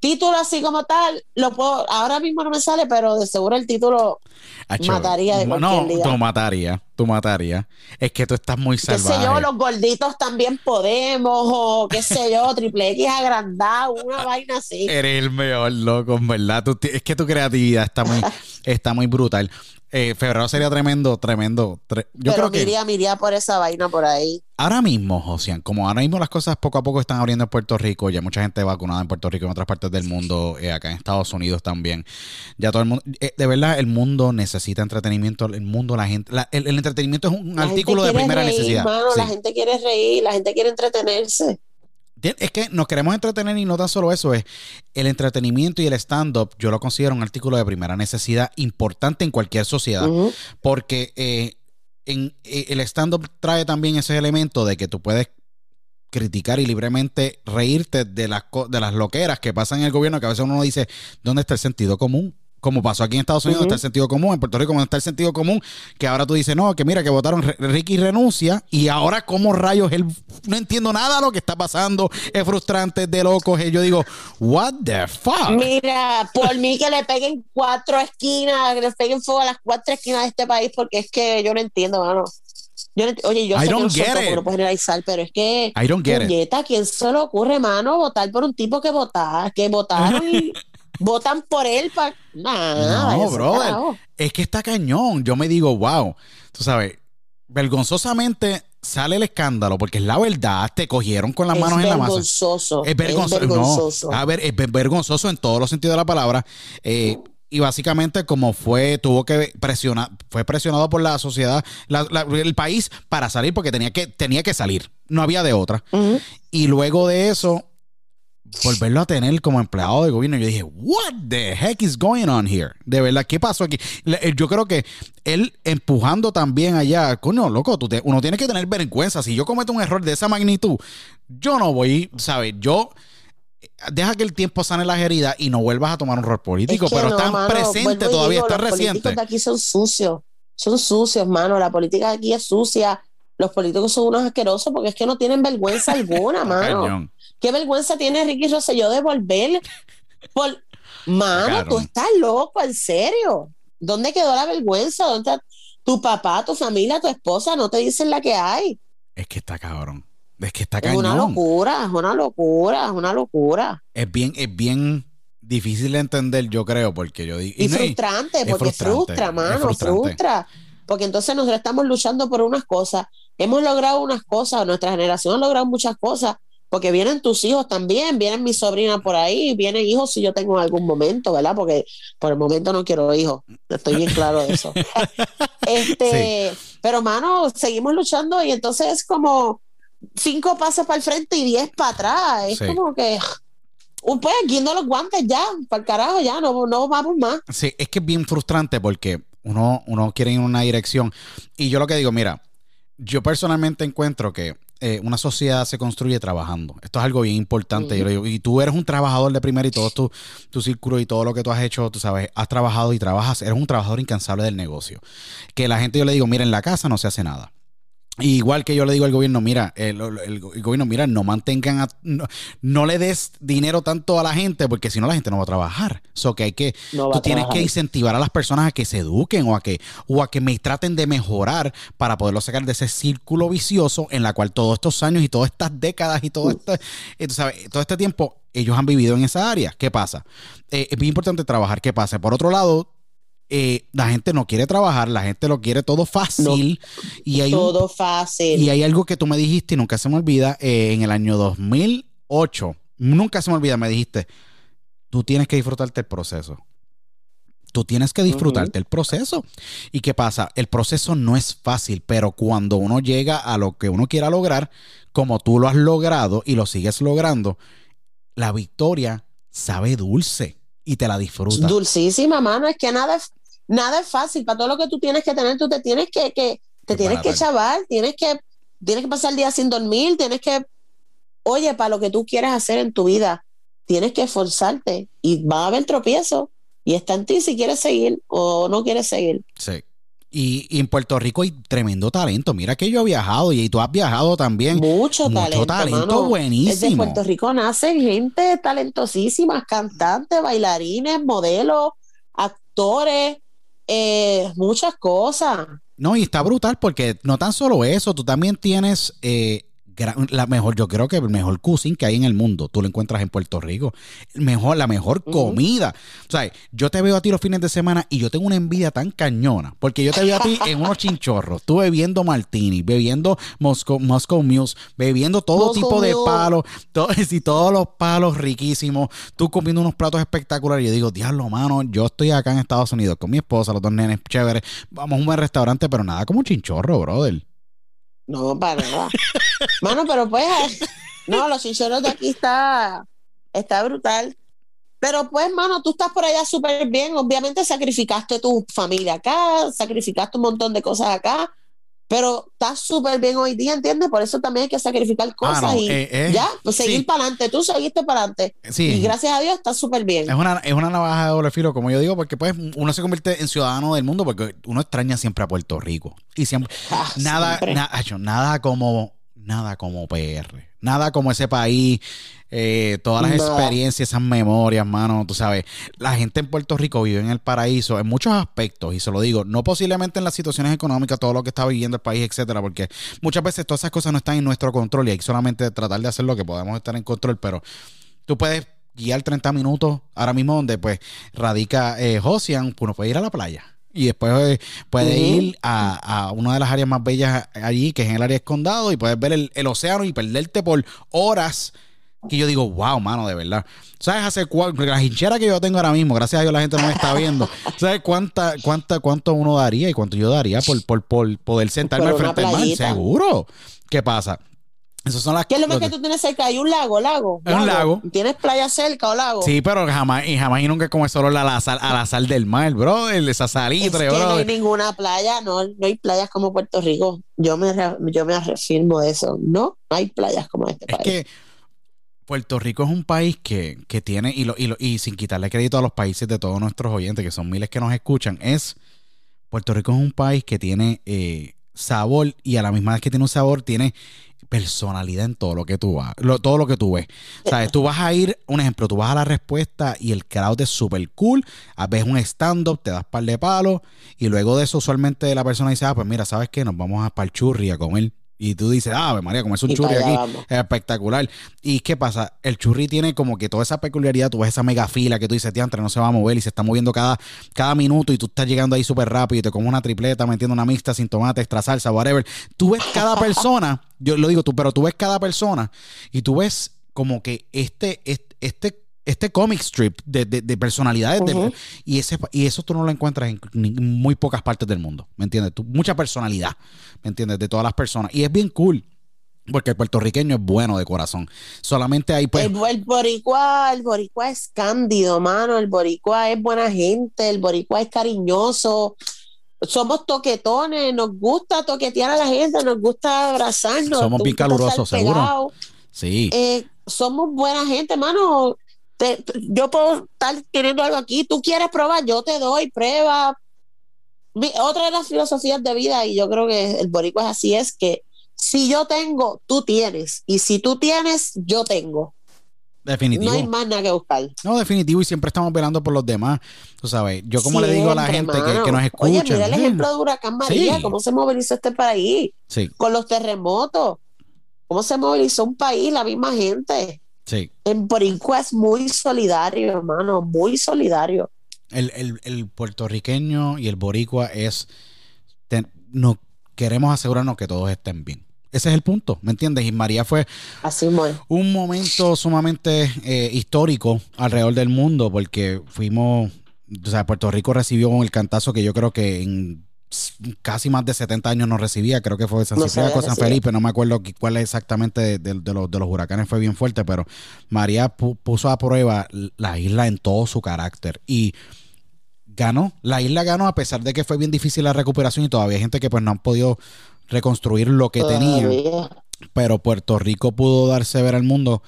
Speaker 2: Título así como tal, lo puedo, ahora mismo no me sale, pero de seguro el título
Speaker 1: Acho,
Speaker 2: Mataría de
Speaker 1: no. No, mataría. Tú matarías. Es que tú estás muy
Speaker 2: qué
Speaker 1: salvaje.
Speaker 2: sé yo, los gorditos también podemos, o qué sé yo, triple X agrandado, una vaina así.
Speaker 1: Eres el mejor, loco, en verdad. Tú es que tu creatividad está muy, está muy brutal. Eh, febrero sería tremendo, tremendo. tre- yo
Speaker 2: Pero
Speaker 1: creo que
Speaker 2: miría, miría por esa vaina por ahí.
Speaker 1: ahora mismo, Josian, como ahora mismo las cosas poco a poco están abriendo en Puerto Rico, ya mucha gente vacunada en Puerto Rico y en otras partes del mundo, eh, acá en Estados Unidos también. Ya todo el mundo, eh, de verdad, el mundo necesita entretenimiento. El mundo, la gente, la- el, el entretenimiento es un
Speaker 2: La
Speaker 1: artículo de primera
Speaker 2: reír,
Speaker 1: necesidad.
Speaker 2: mano,
Speaker 1: Sí.
Speaker 2: La gente quiere reír, la gente quiere entretenerse.
Speaker 1: Es que nos queremos entretener y no tan solo eso, es el entretenimiento y el stand-up, yo lo considero un artículo de primera necesidad importante en cualquier sociedad, porque eh, en, eh, el stand-up trae también ese elemento de que tú puedes criticar y libremente reírte de las, de las loqueras que pasan en el gobierno, que a veces uno dice, ¿dónde está el sentido común? Como pasó aquí en Estados Unidos,
Speaker 2: Ujú.
Speaker 1: está el sentido común, en Puerto Rico no está el sentido común, que ahora tú dices, no, que mira, que votaron, Re- Ricky renuncia, y ahora como rayos él, no entiendo nada de lo que está pasando, es frustrante, es de locos, y yo digo, what the fuck?
Speaker 2: Mira, por mí que le peguen cuatro esquinas, que le peguen fuego a las cuatro esquinas de este país, porque es que yo no entiendo, mano. Yo no ent- oye, yo
Speaker 1: I
Speaker 2: sé que
Speaker 1: don't
Speaker 2: no soy no puedo generalizar, pero es que,
Speaker 1: I don't get it.
Speaker 2: puñeta, ¿quién se le ocurre, mano, votar por un tipo que votar, que votaron y votan por él para nada?
Speaker 1: No, brother. Es que está cañón. Yo me digo, wow. Tú sabes, vergonzosamente sale el escándalo porque es la verdad. Te cogieron con las
Speaker 2: Es
Speaker 1: manos en la masa.
Speaker 2: vergonzoso.
Speaker 1: Es vergonzoso. No, a ver, es ver- vergonzoso en todos los sentidos de la palabra. Eh, y básicamente, como fue, tuvo que presionar, fue presionado por la sociedad, la- la- el país para salir porque tenía que, tenía que salir. No había de otra. Y luego de eso, volverlo a tener como empleado de gobierno, yo dije, what the heck is going on here? De verdad, ¿qué pasó aquí? Eh, Yo creo que él empujando también allá, coño, loco, tú te- uno tiene que tener vergüenza. Si yo cometo un error de esa magnitud, yo no voy, ¿sabes? Yo deja que el tiempo sane las heridas y no vuelvas a tomar un rol político,
Speaker 2: Es que
Speaker 1: pero
Speaker 2: no,
Speaker 1: están
Speaker 2: mano, y
Speaker 1: todavía,
Speaker 2: digo,
Speaker 1: está
Speaker 2: los
Speaker 1: reciente.
Speaker 2: políticos de aquí son sucios, son sucios, mano. La política de aquí es sucia. Los políticos son unos asquerosos porque es que no tienen vergüenza alguna, mano.
Speaker 1: Cañón.
Speaker 2: ¿Qué vergüenza tiene Ricky Rosselló de volver? Por... Mano, tú estás loco, en serio. ¿Dónde quedó la vergüenza? ¿Dónde está tu papá, tu familia, tu esposa? No te dicen la que hay.
Speaker 1: Es que está cabrón. Es que está
Speaker 2: Es una
Speaker 1: cañón.
Speaker 2: locura, es una locura, es una locura.
Speaker 1: Es bien, es bien difícil de entender, yo creo, porque yo digo.
Speaker 2: Y, frustrante, porque
Speaker 1: frustrante,
Speaker 2: frustra, mano,
Speaker 1: frustrante.
Speaker 2: frustra. Porque entonces nosotros estamos luchando por unas cosas, hemos logrado unas cosas, nuestra generación ha logrado muchas cosas, porque vienen tus hijos también, vienen mis sobrinas por ahí, vienen hijos si yo tengo en algún momento, ¿verdad? Porque por el momento no quiero hijos, estoy bien claro de eso. este, pero mano, seguimos luchando y entonces es como cinco pasos para el frente y diez para atrás, es
Speaker 1: Sí.
Speaker 2: como que pues guindo los guantes ya, para el carajo ya, no, no vamos más.
Speaker 1: Sí, es que es bien frustrante porque uno, uno quiere ir en una dirección. Y yo lo que digo, mira, yo personalmente encuentro que eh, una sociedad se construye trabajando. Esto es algo bien importante. Yo le digo, y tú eres un trabajador de primera y todo tu, tu círculo y todo lo que tú has hecho, tú sabes, has trabajado y trabajas, eres un trabajador incansable del negocio. Que la gente yo le digo, mira, en la casa no se hace nada. Igual que yo le digo al gobierno, mira, el, el- el gobierno, mira, no mantengan, a- no, no le des dinero tanto a la gente porque si no la gente no va a trabajar. So que hay que,
Speaker 2: No
Speaker 1: tú tienes
Speaker 2: trabajar.
Speaker 1: que incentivar a las personas a que se eduquen o a que, o a que me traten de mejorar para poderlo sacar de ese círculo vicioso en la cual todos estos años y todas estas décadas y todo este, eh, tú sabes, todo este tiempo ellos han vivido en esa área. ¿Qué pasa? Eh, es bien importante trabajar. ¿Qué pasa? Por otro lado, eh, la gente no quiere trabajar, la gente lo quiere todo fácil y hay un
Speaker 2: Todo fácil.
Speaker 1: y hay algo que tú me dijiste y nunca se me olvida, eh, en el año 2008, nunca se me olvida, me dijiste, tú tienes que disfrutarte el proceso. Tú tienes que disfrutarte el proceso. ¿Y qué pasa? El proceso no es fácil, pero cuando uno llega a lo que uno quiera lograr, como tú lo has logrado y lo sigues logrando, la victoria sabe dulce y te la disfrutas.
Speaker 2: Dulcísima, mano. Es que nada es, nada es fácil. Para todo lo que tú tienes que tener, tú te tienes que, que te tienes que chaval, tienes que, tienes que pasar el día sin dormir, tienes que, oye, para lo que tú quieras hacer en tu vida, tienes que esforzarte y va a haber tropiezo y está en ti si quieres seguir o no quieres seguir.
Speaker 1: Sí. Y, y en Puerto Rico hay tremendo talento. Mira que yo he viajado y tú has viajado también.
Speaker 2: Mucho,
Speaker 1: Mucho
Speaker 2: talento,
Speaker 1: talento buenísimo.
Speaker 2: Desde Puerto Rico nacen gente talentosísimas, cantantes, bailarines, modelos, actores, eh, muchas cosas.
Speaker 1: No, y está brutal porque no tan solo eso, tú también tienes eh, la mejor, yo creo que el mejor cuisine que hay en el mundo, tú lo encuentras en Puerto Rico. Mejor, la mejor comida. O sea, yo te veo a ti los fines de semana y yo tengo una envidia tan cañona, porque yo te veo a ti en unos chinchorros, tú bebiendo martini, bebiendo Moscow, Moscow Mules, bebiendo todo
Speaker 2: Moscow
Speaker 1: tipo de
Speaker 2: Mule.
Speaker 1: palos, todo, y todos los palos riquísimos, tú comiendo unos platos espectaculares. Yo digo, diablo, mano, yo estoy acá en Estados Unidos con mi esposa, los dos nenes chéveres, vamos a un buen restaurante, pero nada como un chinchorro, brother.
Speaker 2: No, para nada. Mano, pero pues, no, los chinchorros de aquí está, está brutal. Pero pues, mano, tú estás por allá súper bien. Obviamente sacrificaste tu familia acá, sacrificaste un montón de cosas acá, pero estás súper bien hoy día, ¿entiendes? Por eso también hay que sacrificar cosas
Speaker 1: no,
Speaker 2: y
Speaker 1: eh, eh,
Speaker 2: ya, pues seguir
Speaker 1: sí.
Speaker 2: para adelante. Tú seguiste para adelante.
Speaker 1: Sí.
Speaker 2: Y gracias a Dios estás súper bien.
Speaker 1: Es una, es una navaja de doble filo, como yo digo, porque pues uno se convierte en ciudadano del mundo porque uno extraña siempre a Puerto Rico. Y siempre,
Speaker 2: Ah,
Speaker 1: nada,
Speaker 2: siempre.
Speaker 1: na- nada como, nada como PR. Nada como ese país, eh, todas las experiencias, esas memorias, mano, tú sabes. La gente en Puerto Rico vive en el paraíso en muchos aspectos, y se lo digo, no posiblemente en las situaciones económicas, todo lo que está viviendo el país, etcétera, porque muchas veces todas esas cosas no están en nuestro control y hay que solamente tratar de hacer lo que podamos estar en control, pero tú puedes guiar 30 minutos ahora mismo donde pues radica eh, Josian, uno puede ir a la playa. Y después eh, puede
Speaker 2: Ujú.
Speaker 1: ir a, a una de las áreas más bellas allí, que es en el área escondado, y puedes ver el, el océano y perderte por horas. Que yo digo, wow, mano, de verdad. ¿Sabes? Hace cua- la hinchera que yo tengo ahora mismo, gracias a Dios la gente no me está viendo. ¿Sabes cuánta, cuánta, cuánto uno daría y cuánto yo daría por, por, por poder sentarme
Speaker 2: Por
Speaker 1: al frente del mar? Seguro. ¿Qué pasa? Esas son las
Speaker 2: ¿Qué es lo más que tú tienes cerca? ¿Hay un lago, lago?
Speaker 1: Es un lago.
Speaker 2: ¿Tienes playa cerca o lago?
Speaker 1: Sí, pero jamás y jamás y nunca como solo a la sal, a la sal del mar, bro. Esa
Speaker 2: Es
Speaker 1: salitre,
Speaker 2: que no
Speaker 1: bro.
Speaker 2: hay ninguna playa, no, no hay playas como Puerto Rico. Yo me, yo me reafirmo de eso. No, no hay playas como este
Speaker 1: Es
Speaker 2: país.
Speaker 1: que Puerto Rico es un país que, que tiene, y, lo, y, lo- y sin quitarle crédito a los países de todos nuestros oyentes, que son miles que nos escuchan, es Puerto Rico es un país que tiene eh, sabor y a la misma vez que tiene un sabor, tiene personalidad en todo lo que tú vas, lo- todo lo que tú ves. ¿Sabes? Tú vas a ir, un ejemplo, tú vas a la respuesta y el crowd es súper cool, ah, ves un stand-up, te das par de palos y luego de eso usualmente la persona dice, ah, pues mira, ¿sabes qué? Nos vamos a par churri a comer. Y tú dices, ah, María, comerse un
Speaker 2: Y
Speaker 1: churri aquí.
Speaker 2: vamos.
Speaker 1: Espectacular. ¿Y qué pasa? El churri tiene como que toda esa peculiaridad, tú ves esa mega fila que tú dices, diantre, no se va a mover y se está moviendo cada, cada minuto y tú estás llegando ahí súper rápido y te comes una tripleta metiendo una mixta sin tomate, extra salsa, whatever. Tú ves cada persona, yo lo digo tú, pero tú ves cada persona y tú ves como que este, este, este, este comic strip de, de- de personalidades de-
Speaker 2: Ujú.
Speaker 1: y, ese, y eso tú no lo encuentras en, ni- muy pocas partes del mundo, ¿me entiendes? Tú- mucha personalidad, ¿me entiendes? De todas las personas. Y es bien cool. Porque el puertorriqueño es bueno de corazón. Solamente hay pues.
Speaker 2: el, el boricua, el boricua es cándido, mano. El boricua es buena gente, el boricua es cariñoso. Somos toquetones, nos gusta toquetear a la gente, nos gusta abrazarnos.
Speaker 1: Somos bien calurosos, seguro. Sí.
Speaker 2: Eh, somos buena gente, mano. Te- yo puedo estar teniendo algo aquí, tú quieres probar, yo te doy, prueba. Mi- Otra de las filosofías de vida, y yo creo que el boricua es así, es que si yo tengo, tú tienes, y si tú tienes, yo tengo.
Speaker 1: definitivo.
Speaker 2: No hay más nada que buscar.
Speaker 1: No, definitivo. Y siempre estamos velando por los demás. Tú sabes, yo como le digo a la gente que, nos escucha.
Speaker 2: Oye, mira el ejemplo de Huracán María,
Speaker 1: Sí.
Speaker 2: cómo se movilizó este país,
Speaker 1: Sí,
Speaker 2: con los terremotos, cómo se movilizó un país, la misma gente.
Speaker 1: Sí.
Speaker 2: En Boricua es muy solidario, hermano, muy solidario.
Speaker 1: El, el- el puertorriqueño y el boricua es. no, queremos asegurarnos que todos estén bien. Ese es el punto, ¿me entiendes? Y María fue
Speaker 2: Así
Speaker 1: un momento sumamente eh, histórico alrededor del mundo porque fuimos, o sea, Puerto Rico recibió el cantazo que yo creo que en casi más de 70 años no recibía, creo que fue San
Speaker 2: No había
Speaker 1: San. Felipe, no me acuerdo cuál es exactamente de, de- de los, de los huracanes fue bien fuerte, pero María pu- puso a prueba la isla en todo su carácter y ganó, la isla ganó a pesar de que fue bien difícil la recuperación y todavía hay gente que pues no han podido reconstruir lo que tenían
Speaker 2: Todavía.
Speaker 1: pero Puerto Rico pudo darse ver al mundo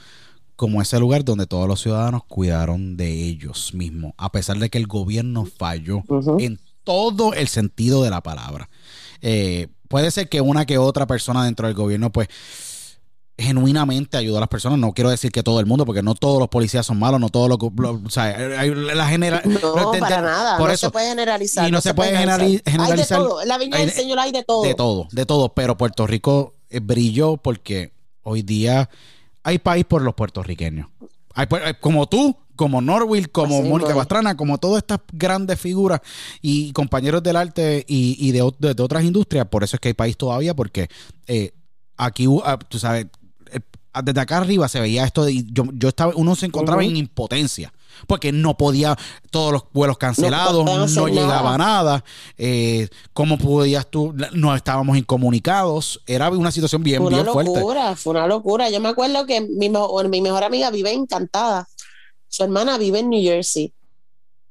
Speaker 1: como ese lugar donde todos los ciudadanos cuidaron de ellos mismos, a pesar de que el gobierno falló
Speaker 2: Ujú.
Speaker 1: en todo el sentido de la palabra. Eh, puede ser que una que otra persona dentro del gobierno, pues, genuinamente ayudó a las personas. No quiero decir que todo el mundo, porque no todos los policías son malos, no todos los. lo- o sea, hay- la genera,
Speaker 2: No, para
Speaker 1: te-
Speaker 2: nada.
Speaker 1: Por
Speaker 2: no
Speaker 1: eso,
Speaker 2: se puede generalizar.
Speaker 1: y no se puede generali- generalizar.
Speaker 2: Hay de todo. La viña del
Speaker 1: de-
Speaker 2: Señor hay de todo.
Speaker 1: de todo, de todo. Pero Puerto Rico eh, brilló porque hoy día hay país por los puertorriqueños. Hay, como tú, como Norwil, como
Speaker 2: Así
Speaker 1: Mónica. Pastrana, como todas estas grandes figuras y compañeros del arte y, y de, ot- de- de otras industrias. Por eso es que hay país todavía, porque eh, aquí, ah, tú sabes, eh, desde acá arriba se veía esto y yo, yo estaba, uno se encontraba en impotencia. Porque no podía, todos los vuelos cancelados, no, llegaba
Speaker 2: nada.
Speaker 1: nada. Eh, ¿Cómo podías tú? No estábamos incomunicados. Era una situación bien,
Speaker 2: Fue una
Speaker 1: bien fuerte.
Speaker 2: locura, fue una locura. Yo me acuerdo que mi, mi mejor amiga vive encantada. Su hermana vive en New Jersey.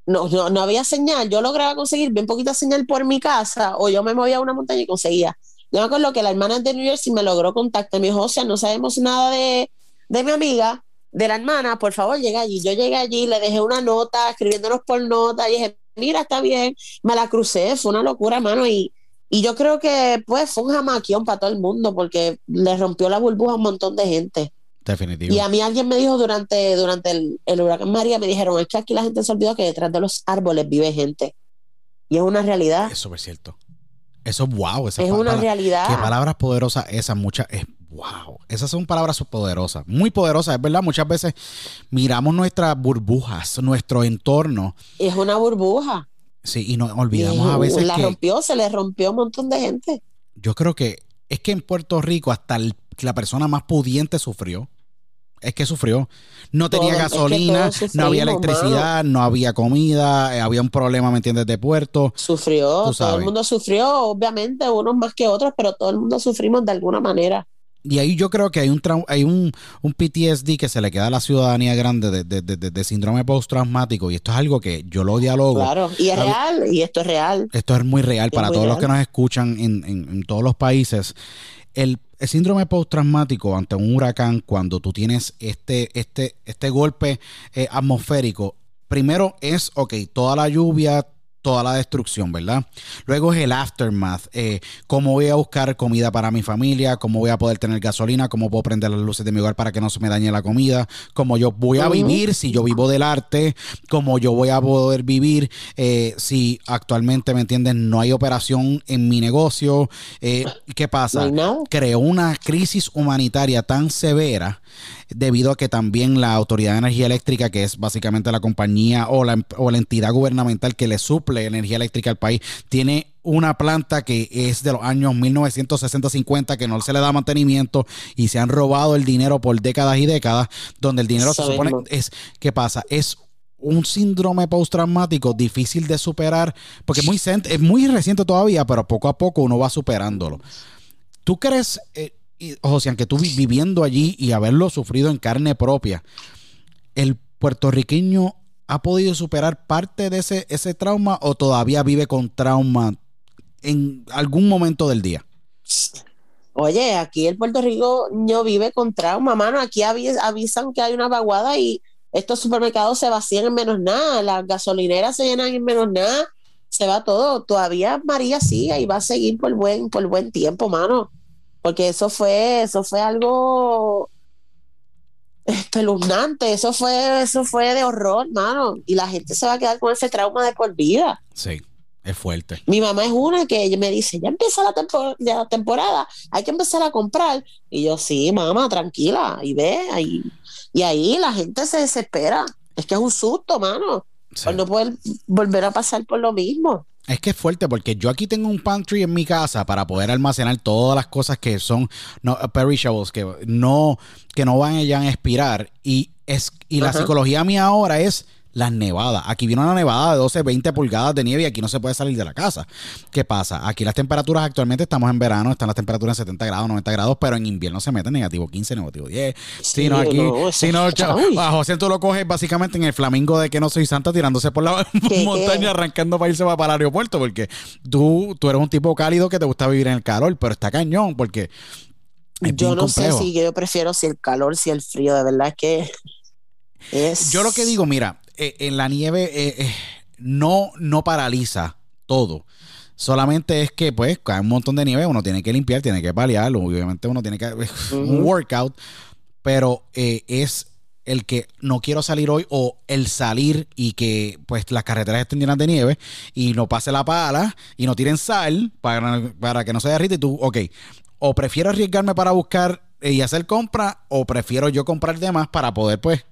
Speaker 2: No, no, no había señal. Yo lograba conseguir bien poquita señal por mi casa o yo me movía a una montaña y conseguía. Yo me acuerdo que la hermana de New Jersey me logró contactar. Me dijo, o sea, no sabemos nada de, de mi amiga, de la hermana, por favor, llega allí. Yo llegué allí, le dejé una nota, escribiéndonos por nota, y dije, mira, está bien. Me la crucé, fue una locura, mano, y y yo creo que pues fue un jamaquión para todo el mundo porque le rompió la burbuja a un montón de gente.
Speaker 1: Definitivo.
Speaker 2: Y a mí alguien me dijo durante, durante el, el huracán María, me dijeron, es que aquí la gente se olvidó que detrás de los árboles vive gente. Y es una realidad.
Speaker 1: Es súper cierto. Eso es wow. Esa
Speaker 2: Es una realidad.
Speaker 1: Qué palabras poderosas esas, muchas. Es wow. Esas son palabras poderosas. Muy poderosas, es verdad. Muchas veces miramos nuestras burbujas, nuestro entorno.
Speaker 2: Es una burbuja.
Speaker 1: Sí, y nos
Speaker 2: Y
Speaker 1: olvidamos a veces
Speaker 2: la
Speaker 1: que.
Speaker 2: rompió, se le rompió a un montón de gente.
Speaker 1: Yo creo que es que en Puerto Rico hasta el- la persona más pudiente sufrió. Es que sufrió. No tenía
Speaker 2: Todos- es que
Speaker 1: gasolina, no había electricidad, no había comida, eh, había un problema, ¿me entiendes?, de puerto.
Speaker 2: Sufrió, todo el mundo sufrió, obviamente, unos más que otros, pero todo el mundo sufrimos de alguna manera.
Speaker 1: Y ahí yo creo que hay un hay un, un PTSD que se le queda a la ciudadanía grande de, de- de- de- síndrome postraumático. Y esto es algo que yo lo dialogo.
Speaker 2: Claro, y es real, y esto es real.
Speaker 1: Esto es muy real
Speaker 2: Es
Speaker 1: para
Speaker 2: muy
Speaker 1: todos los que nos escuchan en, en- en todos los países. El, el síndrome postraumático ante un huracán, cuando tú tienes este, este, este golpe eh, atmosférico, primero es, ok, toda la lluvia, toda la destrucción, ¿verdad? Luego es el aftermath, eh, cómo voy a buscar comida para mi familia, cómo voy a poder tener gasolina, cómo puedo prender las luces de mi hogar para que no se me dañe la comida, cómo yo voy a vivir si yo vivo del arte, cómo yo voy a poder vivir eh, si actualmente, ¿me entiendes? No hay operación en mi negocio. Eh, ¿Qué pasa? creó una crisis humanitaria tan severa debido a que también la Autoridad de Energía Eléctrica, que es básicamente la compañía o la, em- o la entidad gubernamental que le suple energía eléctrica al país, tiene una planta que es de los años 1960-50 que no se le da mantenimiento y se han robado el dinero por décadas y décadas, donde el dinero se supone es, ¿qué pasa? Es un síndrome postraumático difícil de superar, porque es muy, es muy reciente todavía, pero poco a poco uno va superándolo. ¿Tú crees, eh, y, José, que tú vi- viviendo allí y haberlo sufrido en carne propia, el puertorriqueño ha podido superar parte de ese, ese trauma o todavía vive con trauma en algún momento del día?
Speaker 2: Oye, aquí el Puerto Rico no vive con trauma, mano. Aquí avi- avisan que hay una vaguada y estos supermercados se vacían en menos nada, las gasolineras se llenan en menos nada, se va todo. Todavía María sigue y va a seguir por buen, por buen tiempo, mano. Porque eso fue, eso fue algo espeluznante, eso fue, eso fue de horror, mano. Y la gente se va a quedar con ese trauma de por vida.
Speaker 1: Sí, es fuerte.
Speaker 2: Mi mamá es una que me dice, ya empieza la, tempo- ya la temporada, hay que empezar a comprar. Y yo, sí, mamá, tranquila, y ve, ahí, y ahí la gente se desespera. Es que es un susto, mano,
Speaker 1: Sí.
Speaker 2: por no poder volver a pasar por lo mismo.
Speaker 1: Es que es fuerte porque yo aquí tengo un pantry en mi casa para poder almacenar todas las cosas que son no, perishables, que no, que no van ya a expirar. Y, es, y la psicología mía ahora es las nevadas. Aquí viene una nevada de 12, 20 pulgadas de nieve y aquí no se puede salir de la casa. ¿Qué pasa? Aquí las temperaturas actualmente estamos en verano, están las temperaturas en 70 grados, 90 grados, pero en invierno se meten negativo 15, negativo 10. Sí,
Speaker 2: Sí,
Speaker 1: no, aquí.
Speaker 2: no,
Speaker 1: sí, no, a José tú lo coges básicamente en el flamingo de que no soy santa tirándose por la
Speaker 2: ¿Qué,
Speaker 1: montaña,
Speaker 2: qué?
Speaker 1: arrancando para irse para el aeropuerto, porque tú, tú eres un tipo cálido que te gusta vivir en el calor, pero está cañón, porque
Speaker 2: yo no
Speaker 1: complejo.
Speaker 2: sé si yo prefiero si el calor, si el frío, de verdad que es...
Speaker 1: Yo lo que digo, mira, eh, en la nieve eh, eh, no, no paraliza todo. Solamente es que, pues, cae un montón de nieve, uno tiene que limpiar, tiene que paliar, obviamente uno tiene que. Un workout, pero eh, es el que no quiero salir hoy o el salir y que pues las carreteras estén llenas de nieve y no pase la pala y no tiren sal para, para que no se derrite y tú, ok, o prefiero arriesgarme para buscar y hacer compra o prefiero yo comprar de más para poder pues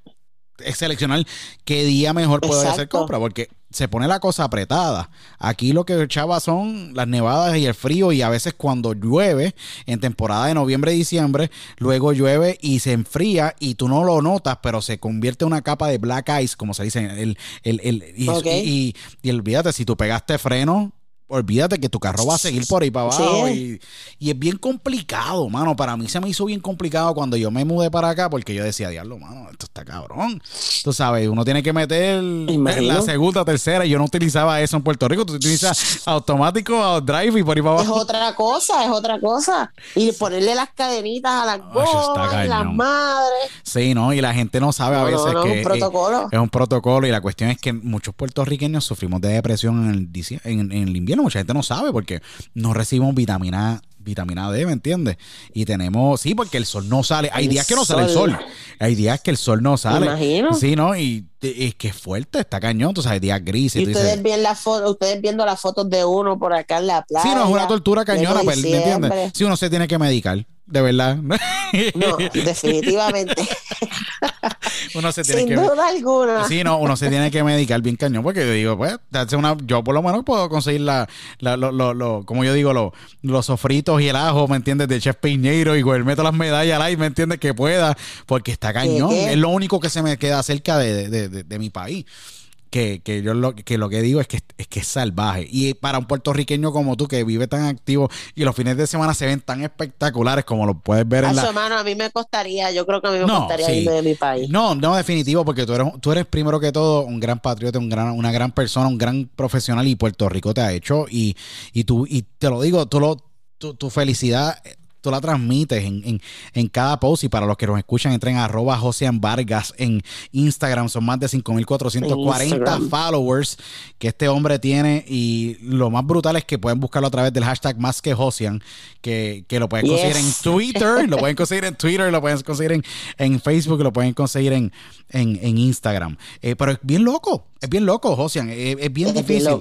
Speaker 1: seleccionar qué día mejor puedo hacer compra porque se pone la cosa apretada. Aquí lo que echaba son las nevadas y el frío y a veces cuando llueve en temporada de noviembre y diciembre, luego llueve y se enfría y tú no lo notas, pero se convierte en una capa de black ice, como se dice, el, el, el- y, y- y olvídate, si tú pegaste freno, olvídate que tu carro va a seguir por ahí para
Speaker 2: Sí.
Speaker 1: abajo y, y es bien complicado, mano. Para mí se me hizo bien complicado cuando yo me mudé para acá porque yo decía, diablo, mano, esto está cabrón. Tú sabes, uno tiene que meter
Speaker 2: Imagino.
Speaker 1: la segunda, tercera. y Yo no utilizaba eso en Puerto Rico. Tú utilizas automático, drive y por ahí para
Speaker 2: Es
Speaker 1: abajo.
Speaker 2: otra cosa, es otra cosa. Y ponerle las cadenitas a las
Speaker 1: está
Speaker 2: gomas, las madres.
Speaker 1: Sí, ¿no? Y la gente no sabe a
Speaker 2: No,
Speaker 1: veces
Speaker 2: no,
Speaker 1: que
Speaker 2: es un protocolo.
Speaker 1: es un protocolo y la cuestión es que muchos puertorriqueños sufrimos de depresión en el, en, en el invierno. Mucha gente no sabe porque no recibimos vitamina vitamina D, ¿me entiendes? Y tenemos, sí, porque el sol no sale. Hay
Speaker 2: El
Speaker 1: días que no sale el sol. Hay días que el sol no sale.
Speaker 2: imagino.
Speaker 1: Sí, ¿no? Y es que es fuerte, está cañón. Tú sabes, días grises.
Speaker 2: Y ustedes ven la foto, ustedes viendo las fotos de uno por acá en la playa.
Speaker 1: Sí, no, es una tortura cañona, pero, ¿me entiendes?
Speaker 2: diciembre.
Speaker 1: Sí, uno se tiene que medicar, de verdad.
Speaker 2: No, definitivamente.
Speaker 1: uno se tiene
Speaker 2: Sin
Speaker 1: que
Speaker 2: duda alguna.
Speaker 1: Sí, no, uno se tiene que medicar bien cañón porque yo digo, pues, una, yo por lo menos puedo conseguir la, la lo, lo, lo- como yo digo, lo- los sofritos y el ajo, ¿me entiendes? De Chef Piñeiro y güey, meto las medallas al aire, ¿me entiendes? Que pueda, porque está cañón.
Speaker 2: qué?
Speaker 1: Es lo único que se me queda cerca de, de- de- de mi país. Que, que yo lo que lo que digo es que es que es salvaje. Y para un puertorriqueño como tú, que vive tan activo y los fines de semana se ven tan espectaculares como lo puedes ver en la,
Speaker 2: hermano, a mí me costaría, yo creo que a mí me
Speaker 1: No,
Speaker 2: costaría
Speaker 1: sí.
Speaker 2: irme de mi país.
Speaker 1: No, no, definitivo, porque tú eres, tú eres primero que todo un gran patriota, un gran, una gran persona, un gran profesional y Puerto Rico te ha hecho y, y tú, y te lo digo, tú lo, tu, tu felicidad, tú la transmites en, en, en cada post y para los que nos escuchan entren a arroba Josean Vargas en Instagram, son más de 5.440
Speaker 2: Instagram.
Speaker 1: followers que este hombre tiene y lo más brutal es que pueden buscarlo a través del hashtag más que Josian, que, que lo pueden
Speaker 2: Yes.
Speaker 1: conseguir en Twitter, lo pueden conseguir en Twitter, lo pueden conseguir en, en Facebook, lo pueden conseguir en, en, en Instagram. Eh, pero es bien loco, es bien loco, Josian, eh, es bien
Speaker 2: Es
Speaker 1: difícil.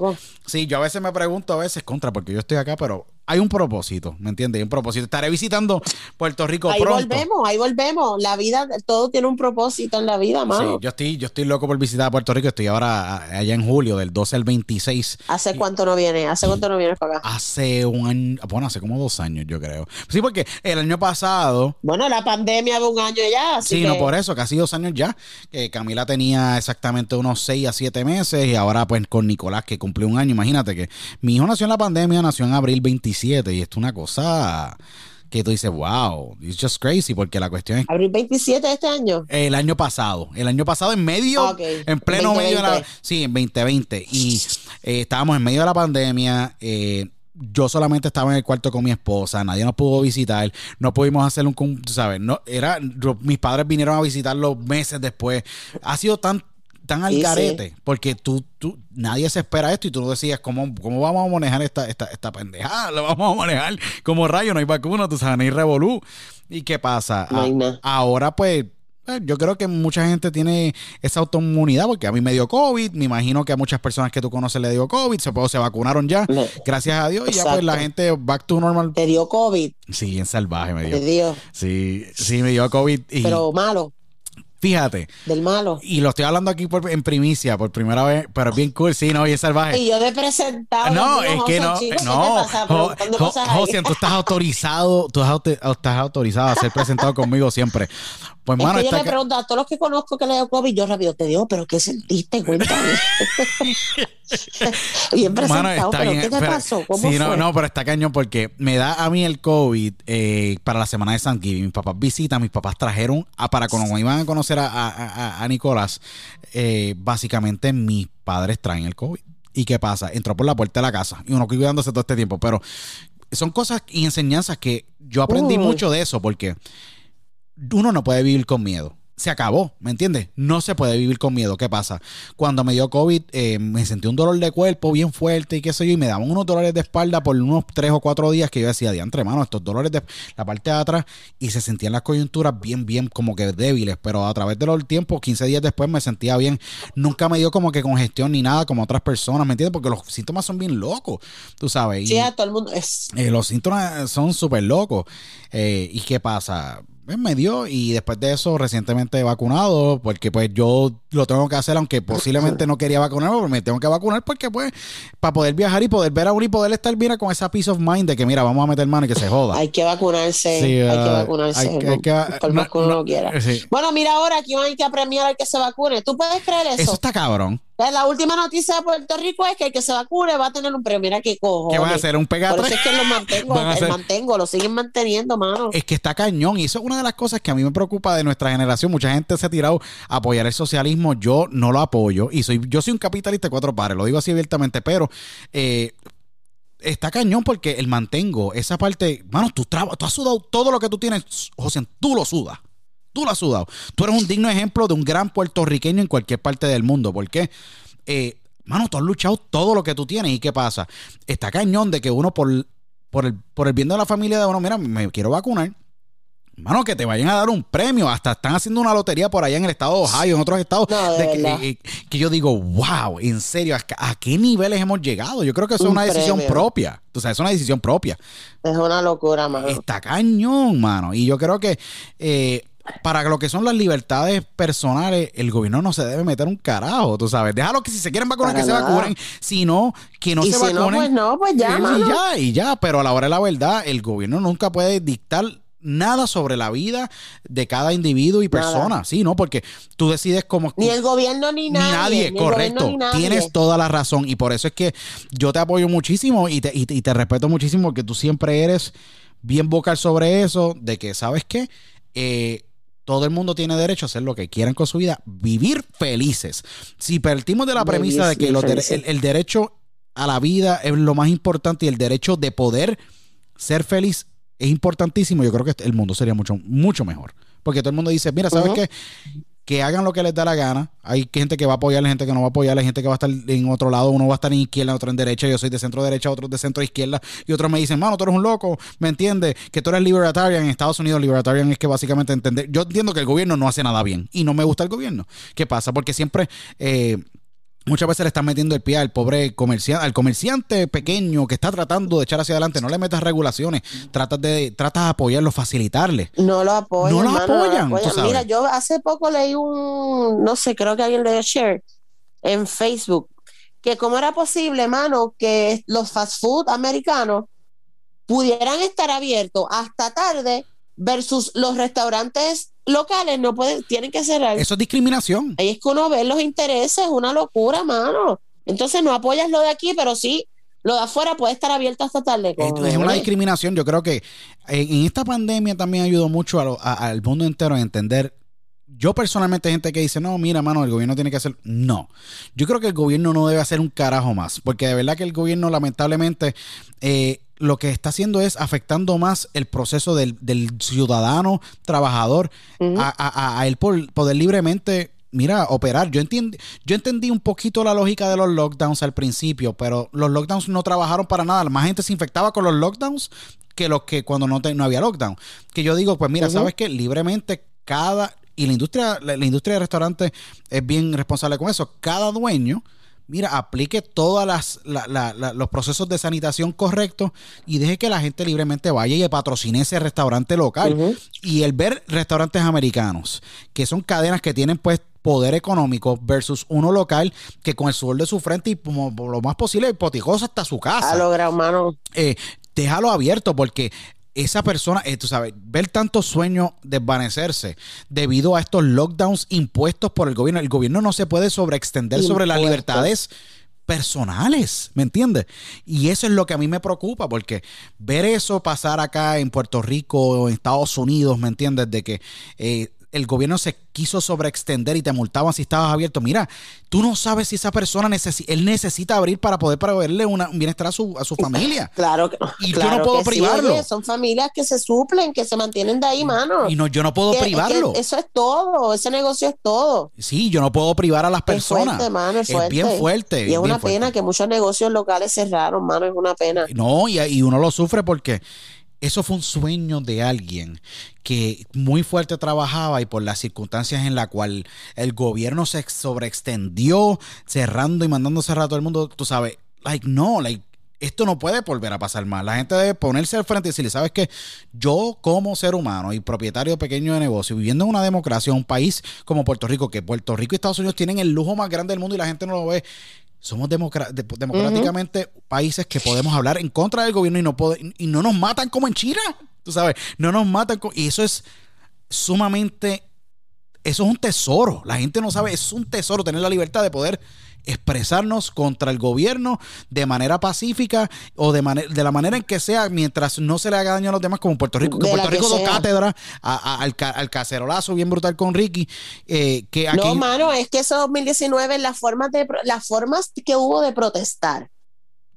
Speaker 1: Sí, yo a veces me pregunto, a veces contra, porque yo estoy acá, pero hay un propósito, ¿me entiendes? Hay un propósito. Estaré visitando Puerto Rico
Speaker 2: Ahí
Speaker 1: pronto.
Speaker 2: volvemos, ahí volvemos. La vida, todo tiene un propósito en la vida,
Speaker 1: Sí,
Speaker 2: mano.
Speaker 1: yo estoy, yo estoy loco por visitar Puerto Rico. Estoy ahora a- allá en julio, del 12 al 26.
Speaker 2: ¿Hace cuánto no vienes? ¿Hace cuánto no vienes para acá?
Speaker 1: Hace un año, bueno, hace como dos años, yo creo. Sí, porque el año pasado,
Speaker 2: Bueno, la pandemia de un año ya, así
Speaker 1: sí,
Speaker 2: que
Speaker 1: no por eso, casi dos años ya. que Camila tenía exactamente unos seis a siete meses y ahora pues con Nicolás que cumplió un año. Imagínate que mi hijo nació en la pandemia, nació en abril 27 y esto es una cosa que tú dices, wow, it's just crazy porque la cuestión es
Speaker 2: abril 27 de este año.
Speaker 1: El año pasado, el año pasado en medio, en pleno medio de la,
Speaker 2: 2020.
Speaker 1: sí, en 2020 y eh, estábamos en medio de la pandemia. eh, yo solamente estaba en el cuarto con mi esposa, nadie nos pudo visitar, no pudimos hacer un, sabes, no era, mis padres vinieron a visitarlo meses después. Ha sido tan tan al
Speaker 2: Sí,
Speaker 1: garete, porque tú, tú, nadie se espera esto y tú no decías cómo, cómo vamos a manejar esta, esta, esta pendejada, lo vamos a manejar como rayo, no hay vacuna, tú sabes, no hay revolú. ¿Y qué pasa?
Speaker 2: No hay
Speaker 1: A-
Speaker 2: nada.
Speaker 1: ahora pues eh, yo creo que mucha gente tiene esa autoinmunidad porque a mí me dio COVID, me imagino que a muchas personas que tú conoces le dio COVID, se, se vacunaron ya, gracias a Dios, y ya pues la gente back to normal.
Speaker 2: Te dio COVID,
Speaker 1: Sí, bien salvaje me
Speaker 2: te
Speaker 1: dio.
Speaker 2: dio,
Speaker 1: Sí, sí, me dio COVID y
Speaker 2: pero malo,
Speaker 1: fíjate,
Speaker 2: del malo.
Speaker 1: y lo estoy hablando aquí por- en primicia por primera vez, pero es bien cool, sí, no, y es salvaje.
Speaker 2: Y yo de presentado.
Speaker 1: No, es que no,
Speaker 2: José, chicos, ¿qué
Speaker 1: no. Josian, tú estás autorizado, tú estás autorizado a ser presentado conmigo siempre. Pues,
Speaker 2: Es
Speaker 1: mano,
Speaker 2: que yo le pregunto a todos los que conozco que le dio COVID, yo rápido te digo, pero ¿qué sentiste? Cuéntame. bien presentado,
Speaker 1: Mano, está
Speaker 2: pero
Speaker 1: bien,
Speaker 2: ¿qué te
Speaker 1: pero-
Speaker 2: pasó? ¿Cómo
Speaker 1: sí, no,
Speaker 2: fue?
Speaker 1: no, pero está cañón porque me da a mí el COVID eh, para la semana de Thanksgiving. Mis papás visitan, mis papás trajeron, a, para cuando iban a conocer a, a- a- a Nicolás, eh, básicamente mis padres traen el COVID. ¿Y qué pasa? Entró por la puerta de la casa y uno cuidándose todo este tiempo, pero son cosas y enseñanzas que yo aprendí mucho de eso porque uno no puede vivir con miedo. se acabó, ¿me entiendes? No se puede vivir con miedo. ¿Qué pasa? Cuando me dio COVID, eh, me sentí un dolor de cuerpo bien fuerte y qué sé yo, y me daban unos dolores de espalda por unos tres o cuatro días que yo decía, diantre, mano, estos dolores de la parte de atrás, y se sentían las coyunturas bien, bien como que débiles, pero a través de los tiempos, 15 días después me sentía bien. Nunca me dio como que congestión ni nada como otras personas, ¿me entiendes? Porque los síntomas son bien locos, tú sabes. Y,
Speaker 2: Sí, a todo el mundo es.
Speaker 1: eh, los síntomas son súper locos. Eh, ¿Y qué pasa? Pues me dio y después de eso recientemente vacunado porque pues yo lo tengo que hacer aunque posiblemente no quería vacunarme pero me tengo que vacunar porque pues para poder viajar y poder ver a uno y poder estar bien con esa peace of mind de que mira vamos a meter mano y que se joda.
Speaker 2: Hay que vacunarse.
Speaker 1: Sí,
Speaker 2: hay que vacunarse.
Speaker 1: hay que-
Speaker 2: ¿no?
Speaker 1: hay que-
Speaker 2: por
Speaker 1: no,
Speaker 2: más que uno
Speaker 1: no,
Speaker 2: quiera.
Speaker 1: sí.
Speaker 2: Bueno, mira ahora aquí hay que premiar al que se vacune. ¿Tú puedes creer eso?
Speaker 1: Eso está cabrón.
Speaker 2: La última noticia de Puerto Rico es que el que se vacune va a tener un premio. Mira qué cojo.
Speaker 1: ¿Qué van a hacer? ¿Un pega
Speaker 2: Por eso es que lo mantengo, el
Speaker 1: hacer-
Speaker 2: mantengo, lo siguen manteniendo, mano.
Speaker 1: Es que está cañón y eso es una de las cosas que a mí me preocupa de nuestra generación. Mucha gente se ha tirado a apoyar el socialismo. Yo no lo apoyo y soy yo soy un capitalista de cuatro pares, lo digo así abiertamente, pero eh, está cañón porque el mantengo, esa parte, mano, tú, traba- tú has sudado todo lo que tú tienes, José, tú lo sudas. Tú lo has sudado. Tú eres un digno ejemplo de un gran puertorriqueño en cualquier parte del mundo. porque Eh, mano, tú has luchado todo lo que tú tienes. ¿Y qué pasa? Está cañón de que uno por, por, el, por el bien de la familia de uno, mira, me quiero vacunar. Mano, que te vayan a dar un premio. Hasta están haciendo una lotería por allá en el estado de Ohio, en otros estados.
Speaker 2: No, de
Speaker 1: que,
Speaker 2: verdad.
Speaker 1: eh, que yo digo, wow, en serio, ¿a, qué niveles hemos llegado? Yo creo que eso es
Speaker 2: Un
Speaker 1: una decisión propia. O sea, es una decisión propia.
Speaker 2: Es una locura, mano.
Speaker 1: Está cañón, mano. Y yo creo que eh, para lo que son las libertades personales, el gobierno no se debe meter un carajo, tú sabes. Déjalo que si se quieren vacunar,
Speaker 2: Para
Speaker 1: que se vacunen. Si no, que no
Speaker 2: y
Speaker 1: se
Speaker 2: si no,
Speaker 1: vacunen.
Speaker 2: pues no, pues ya,
Speaker 1: y ya, y ya. Pero a la hora de la verdad, el gobierno nunca puede dictar nada sobre la vida de cada individuo y
Speaker 2: Nada.
Speaker 1: persona. Sí, ¿no? Porque tú decides cómo...
Speaker 2: Ni el gobierno ni
Speaker 1: Ni
Speaker 2: nadie.
Speaker 1: nadie,
Speaker 2: ni
Speaker 1: correcto.
Speaker 2: ni nadie.
Speaker 1: Tienes toda la razón. Y por eso es que yo te apoyo muchísimo y te, y te- y te respeto muchísimo porque tú siempre eres bien vocal sobre eso, de que, ¿sabes qué? Eh, todo el mundo tiene derecho a hacer lo que quieran con su vida, vivir felices. Si partimos de la premisa de que los el, el derecho a la vida es lo más importante y el derecho de poder ser feliz es importantísimo, yo creo que el mundo sería mucho, mucho mejor. Porque todo el mundo dice, mira, ¿sabes
Speaker 2: Ujú.
Speaker 1: qué? Que hagan lo que les da la gana. Hay gente que va a apoyar, hay gente que no va a apoyar, hay gente que va a estar en otro lado, uno va a estar en izquierda, otro en derecha, yo soy de centro derecha, otro de centro izquierda, y otros me dicen, mano, tú eres un loco, ¿me entiendes? Que tú eres libertarian. En Estados Unidos, libertarian es que básicamente entender. Yo entiendo que el gobierno no hace nada bien y no me gusta el gobierno. ¿Qué pasa? Porque siempre. eh, Muchas veces le están metiendo el pie al pobre comerciante, al comerciante pequeño que está tratando de echar hacia adelante. No le metas regulaciones, tratas de, tratas de apoyarlo, facilitarle.
Speaker 2: No lo apoyan.
Speaker 1: No lo apoyan.
Speaker 2: Mira, yo hace poco leí un, no sé, creo que alguien le dio share en Facebook, que cómo era posible, mano, que los fast food americanos pudieran estar abiertos hasta tarde versus los restaurantes locales no pueden, tienen que cerrar.
Speaker 1: Eso es discriminación.
Speaker 2: Ahí es que uno ve los intereses, una locura, mano. Entonces no apoyas lo de aquí, pero sí, lo de afuera puede estar abierto hasta tarde.
Speaker 1: Es, es una discriminación. Yo creo que en, esta pandemia también ayudó mucho a lo- a- al mundo entero a entender. Yo personalmente gente que dice, no, mira, mano, el gobierno tiene que hacer... No, yo creo que el gobierno no debe hacer un carajo más, porque de verdad que el gobierno lamentablemente eh, lo que está haciendo es afectando más el proceso del, del ciudadano trabajador a, a- a- a él por poder libremente, mira, operar. Yo entiendo, yo entendí un poquito la lógica de los lockdowns al principio, pero los lockdowns no trabajaron para nada. Más gente se infectaba con los lockdowns que los que cuando no, te- no había lockdown. Que yo digo, pues mira. ¿sabes qué? Libremente cada... Y la industria, la, la industria de restaurantes es bien responsable con eso. Cada dueño, mira, aplique todos los procesos de sanitación correctos y deje que la gente libremente vaya y patrocine ese restaurante local. Y el ver restaurantes americanos, que son cadenas que tienen pues poder económico versus uno local que con el sudor de su frente y como lo más posible potijosa hasta su casa
Speaker 2: Ha logrado, mano.
Speaker 1: eh, déjalo abierto porque esa persona, eh, tú sabes, ver tantos sueños desvanecerse debido a estos lockdowns impuestos por el gobierno. El gobierno no se puede sobreextender sobre las libertades personales, ¿me entiendes? Y eso es lo que a mí me preocupa, porque ver eso pasar acá en Puerto Rico o en Estados Unidos, ¿me entiendes? De que eh, el gobierno se quiso sobreextender y te multaban si estabas abierto. Mira, tú no sabes si esa persona necesita, él necesita abrir para poder proveerle una, un bienestar a su, a su familia.
Speaker 2: Claro que
Speaker 1: Y yo no puedo
Speaker 2: sí,
Speaker 1: privarlo.
Speaker 2: oye, son familias que se suplen, que se mantienen de ahí, mano.
Speaker 1: Y no, yo no puedo
Speaker 2: Que- que
Speaker 1: privarlo.
Speaker 2: eso es todo, ese negocio es todo.
Speaker 1: Sí, yo no puedo privar a las
Speaker 2: Es
Speaker 1: personas.
Speaker 2: fuerte, mano, es, fuerte.
Speaker 1: bien fuerte.
Speaker 2: Y es una
Speaker 1: fuerte.
Speaker 2: pena que muchos negocios locales cerraron, mano, es una pena.
Speaker 1: No, y, y uno lo sufre porque eso fue un sueño de alguien que muy fuerte trabajaba y por las circunstancias en la cual el gobierno se sobreextendió, cerrando y mandando cerrar a todo el mundo, tú sabes, like, no, like, esto no puede volver a pasar más. La gente debe ponerse al frente y decirle, ¿sabes qué? Yo como ser humano y propietario pequeño de negocio, viviendo en una democracia, un país como Puerto Rico, que Puerto Rico y Estados Unidos tienen el lujo más grande del mundo y la gente no lo ve. Somos democráticamente países que podemos hablar en contra del gobierno y no, y no nos matan como en China. Tú sabes, no nos matan. y eso es sumamente eso es un tesoro. La gente no sabe, es un tesoro tener la libertad de poder expresarnos contra el gobierno de manera pacífica o de, manera de la manera en que sea, mientras no se le haga daño a los demás, como en Puerto Rico, que
Speaker 2: De
Speaker 1: Puerto
Speaker 2: que
Speaker 1: Rico a- a- al, ca- al cacerolazo bien brutal con Ricky, eh, que aquí...
Speaker 2: No, mano, es que eso 2019, las formas, de, las formas que hubo de protestar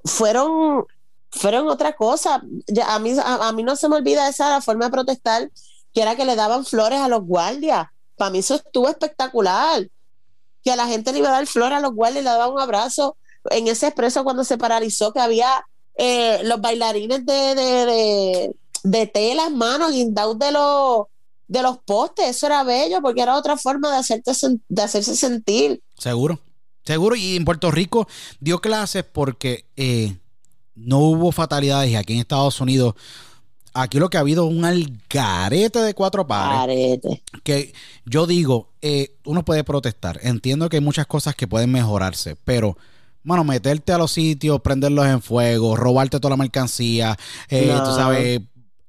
Speaker 2: fueron, fueron otra cosa. Ya, a, mí, a, a mí no se me olvida esa la forma de protestar, que era que le daban flores a los guardias. Para mí eso estuvo espectacular. Que a la gente le iba a dar flores a los guardias le daban un abrazo. En ese expreso cuando se paralizó, que había eh, los bailarines de, de, de, de telas, mano, guindados de los de los postes, eso era bello porque era otra forma de, hacerte, de hacerse sentir.
Speaker 1: Seguro, seguro. Y en Puerto Rico dio clases porque eh, no hubo fatalidades y aquí en Estados Unidos, aquí lo que ha habido es un algarete de cuatro pares.
Speaker 2: Arete.
Speaker 1: que yo digo, eh, uno puede protestar. Entiendo que hay muchas cosas que pueden mejorarse, pero, mano, meterte a los sitios, prenderlos en fuego, robarte toda la mercancía, eh,
Speaker 2: No.
Speaker 1: tú sabes,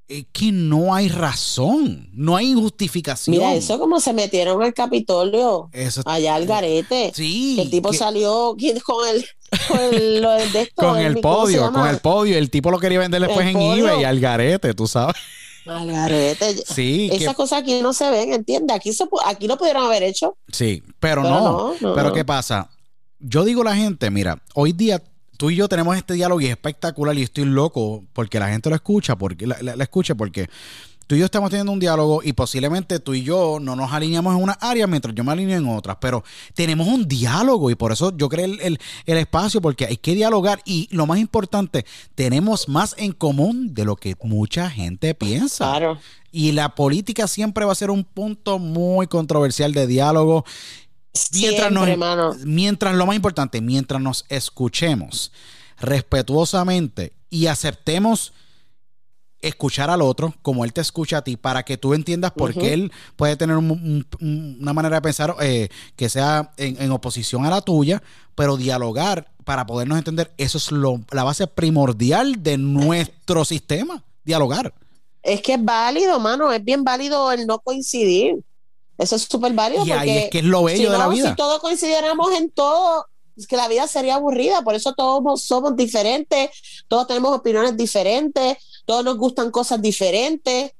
Speaker 1: es que no hay razón, no hay justificación.
Speaker 2: Mira, eso como se metieron al Capitolio,
Speaker 1: Eso-
Speaker 2: allá al garete.
Speaker 1: Sí.
Speaker 2: el tipo
Speaker 1: que-
Speaker 2: salió ¿quién- con el, con el, lo de esto,
Speaker 1: con el
Speaker 2: ¿cómo se
Speaker 1: podio, con el podio. El tipo lo quería vender después
Speaker 2: El
Speaker 1: en
Speaker 2: podio.
Speaker 1: eBay al garete, tú sabes.
Speaker 2: Al garete.
Speaker 1: Sí, que-
Speaker 2: Esas cosas aquí no se ven, ¿entiendes? Aquí, se, aquí lo pudieron haber hecho.
Speaker 1: sí, pero,
Speaker 2: Pero
Speaker 1: no.
Speaker 2: no, no,
Speaker 1: Pero
Speaker 2: no.
Speaker 1: ¿qué pasa? Yo digo a la gente, mira, hoy día tú y yo tenemos este diálogo y es espectacular y estoy loco porque la gente lo escucha, porque la, la- la escuche, porque tú y yo estamos teniendo un diálogo y posiblemente tú y yo no nos alineamos en una área mientras yo me alineo en otras, pero tenemos un diálogo y por eso yo creo el, el- el espacio porque hay que dialogar y lo más importante, tenemos más en común de lo que mucha gente piensa.
Speaker 2: Claro.
Speaker 1: Y la política siempre va a ser un punto muy controversial de diálogo. Mientras,
Speaker 2: Siempre,
Speaker 1: nos- mientras lo más importante, mientras nos escuchemos respetuosamente y aceptemos escuchar al otro como él te escucha a ti para que tú entiendas por qué él puede tener un- un- un- una manera de pensar eh, que sea en, en oposición a la tuya, pero dialogar para podernos entender, eso es lo, la base primordial de nuestro sistema, dialogar.
Speaker 2: Es que es válido, mano, es bien válido el no coincidir. Eso es súper válido.
Speaker 1: Y ahí es que es lo bello
Speaker 2: si
Speaker 1: de la vida.
Speaker 2: Si todos coincidiéramos en todo, que la vida sería aburrida. Por eso todos somos diferentes, todos tenemos opiniones diferentes, todos nos gustan cosas diferentes.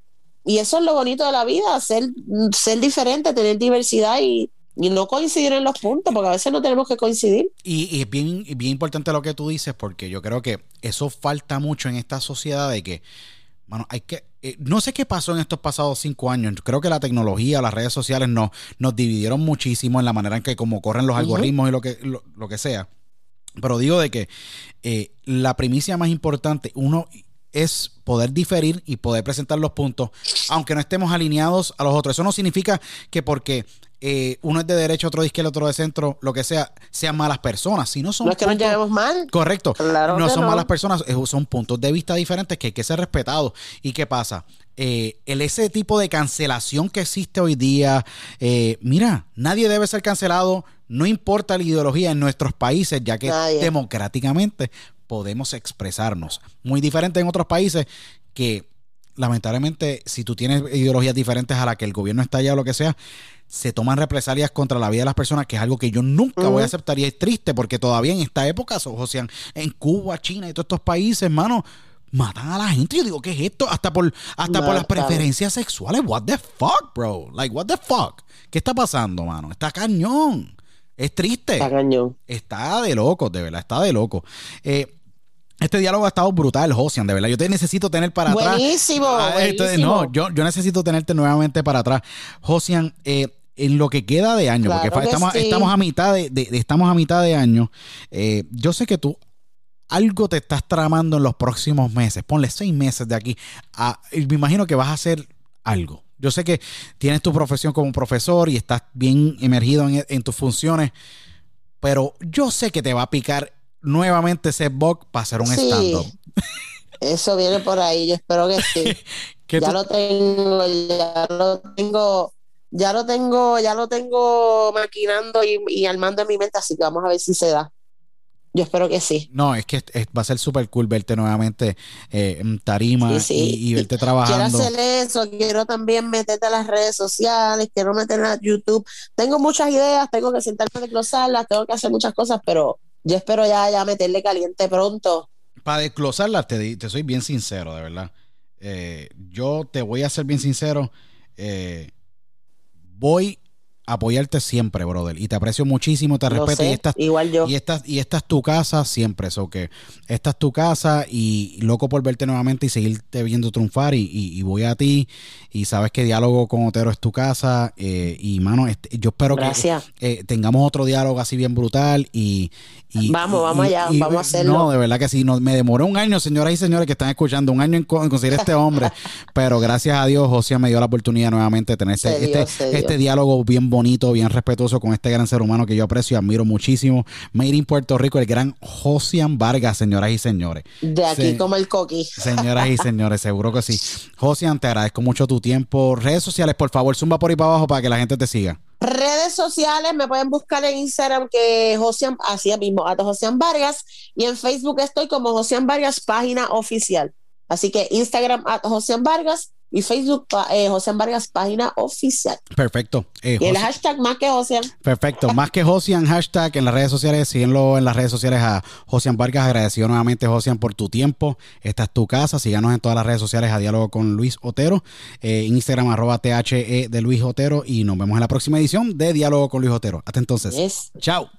Speaker 2: Y eso es lo bonito de la vida, ser, ser diferente, tener diversidad y, y no coincidir en los puntos, porque a veces no tenemos que coincidir.
Speaker 1: Y, y es bien, bien importante lo que tú dices, porque yo creo que eso falta mucho en esta sociedad de que, mano, hay que. Eh, no sé qué pasó en estos pasados cinco años. Creo que la tecnología, las redes sociales nos, nos dividieron muchísimo en la manera en que como corren los algoritmos y lo que, lo, lo que sea. Pero digo de que eh, la primicia más importante, uno es poder diferir y poder presentar los puntos, aunque no estemos alineados a los otros. Eso no significa que porque eh, uno es de derecha, otro de izquierda, otro de centro, lo que sea, sean malas personas. Si no son
Speaker 2: No es que nos llevemos mal.
Speaker 1: Correcto.
Speaker 2: Claro
Speaker 1: no son
Speaker 2: no.
Speaker 1: malas personas, eh, son puntos de vista diferentes que hay que ser respetados. ¿Y qué pasa? Eh, el, ese tipo de cancelación que existe hoy día, eh, mira, nadie debe ser cancelado, no importa la ideología en nuestros países, ya que
Speaker 2: Nadie.
Speaker 1: democráticamente podemos expresarnos. Muy diferente en otros países que lamentablemente si tú tienes ideologías diferentes a la que el gobierno está allá o lo que sea, se toman represalias contra la vida de las personas, que es algo que yo nunca voy a aceptar y es triste porque todavía en esta época, so- José, en Cuba, China y todos estos países, hermano, matan a la gente. Yo digo, ¿qué es esto? Hasta por, hasta por las preferencias sexuales. What the fuck, bro? Like, what the fuck? ¿Qué está pasando, mano? Está cañón. Es triste.
Speaker 2: Está cañón.
Speaker 1: Está de loco, de verdad, está de loco. Eh, este diálogo ha estado brutal, Josian, de verdad. Yo te necesito tener para atrás.
Speaker 2: Buenísimo,
Speaker 1: Ah, esto-
Speaker 2: buenísimo.
Speaker 1: no, yo, yo necesito tenerte nuevamente para atrás. Josian, eh, en lo que queda de año,
Speaker 2: Claro
Speaker 1: porque estamos,
Speaker 2: sí.
Speaker 1: estamos a mitad de, de- de- estamos a mitad de año. eh, yo sé que tú algo te estás tramando en los próximos meses. Ponle seis meses de aquí. a- me imagino que vas a hacer algo. Yo sé que tienes tu profesión como profesor y estás bien emergido en, en tus funciones, pero yo sé que te va a picar nuevamente ese bug para hacer un
Speaker 2: Sí.
Speaker 1: stand-up.
Speaker 2: Eso viene por ahí, yo espero que sí.
Speaker 1: ¿Qué
Speaker 2: ya
Speaker 1: tú-
Speaker 2: lo tengo, ya lo tengo, ya lo tengo, ya lo tengo maquinando y, y armando en mi mente, así que vamos a ver si se da. Yo espero que sí.
Speaker 1: No, es que es- va a ser súper cool verte nuevamente eh, en tarima
Speaker 2: Sí, sí.
Speaker 1: Y, y verte
Speaker 2: Quiero
Speaker 1: trabajando.
Speaker 2: hacer eso, quiero también meterte a las redes sociales, quiero meterme a YouTube. Tengo muchas ideas, tengo que sentarme a desglosarlas, tengo que hacer muchas cosas, pero yo espero ya, ya meterle caliente pronto.
Speaker 1: Para desglosarla, te, te soy bien sincero, de verdad. Eh, yo te voy a ser bien sincero. eh, voy apoyarte siempre, brother. Y te aprecio muchísimo, te
Speaker 2: Lo
Speaker 1: respeto. Y esta,
Speaker 2: igual yo.
Speaker 1: y, esta, y esta es tu casa siempre. Eso que esta es tu casa y loco por verte nuevamente y seguirte viendo triunfar. Y, y- y voy a ti. Y sabes que diálogo con Otero es tu casa. eh, y mano, este, yo espero
Speaker 2: Gracias.
Speaker 1: que eh, tengamos otro diálogo así bien brutal. Y, y-
Speaker 2: Vamos, vamos allá, vamos a hacerlo.
Speaker 1: No, de verdad que sí. No, me demoró un año, señoras y señores que están escuchando, un año en, co- en conseguir este hombre. pero gracias a Dios, José me dio la oportunidad nuevamente de tener
Speaker 2: dio,
Speaker 1: este,
Speaker 2: dio.
Speaker 1: este diálogo bien bonito, bien respetuoso con este gran ser humano que yo aprecio y admiro muchísimo. Made in Puerto Rico, el gran Josian Vargas, señoras y señores.
Speaker 2: De aquí como el coqui.
Speaker 1: Señoras y señores, seguro que sí. Josian, te agradezco mucho tu tiempo. Redes sociales, por favor, zumba por ahí para abajo para que la gente te siga.
Speaker 2: Redes sociales me pueden buscar en Instagram que Josian, así mismo, a Josian Vargas, y en Facebook estoy como Josian Vargas, página oficial. Así que Instagram a Josian Vargas y Facebook eh, Josian Vargas, página oficial.
Speaker 1: Perfecto. Eh,
Speaker 2: Y el
Speaker 1: José-
Speaker 2: hashtag más que Josian.
Speaker 1: Perfecto. Más que Josian, hashtag en las redes sociales, síguenlo en las redes sociales a Josian Vargas. Agradecido nuevamente, Josian, por tu tiempo. Esta es tu casa. Síganos en todas las redes sociales a Diálogo con Luis Otero. Eh, Instagram, arroba THE de Luis Otero. Y nos vemos en la próxima edición de Diálogo con Luis Otero. Hasta entonces.
Speaker 2: Yes.
Speaker 1: Chao.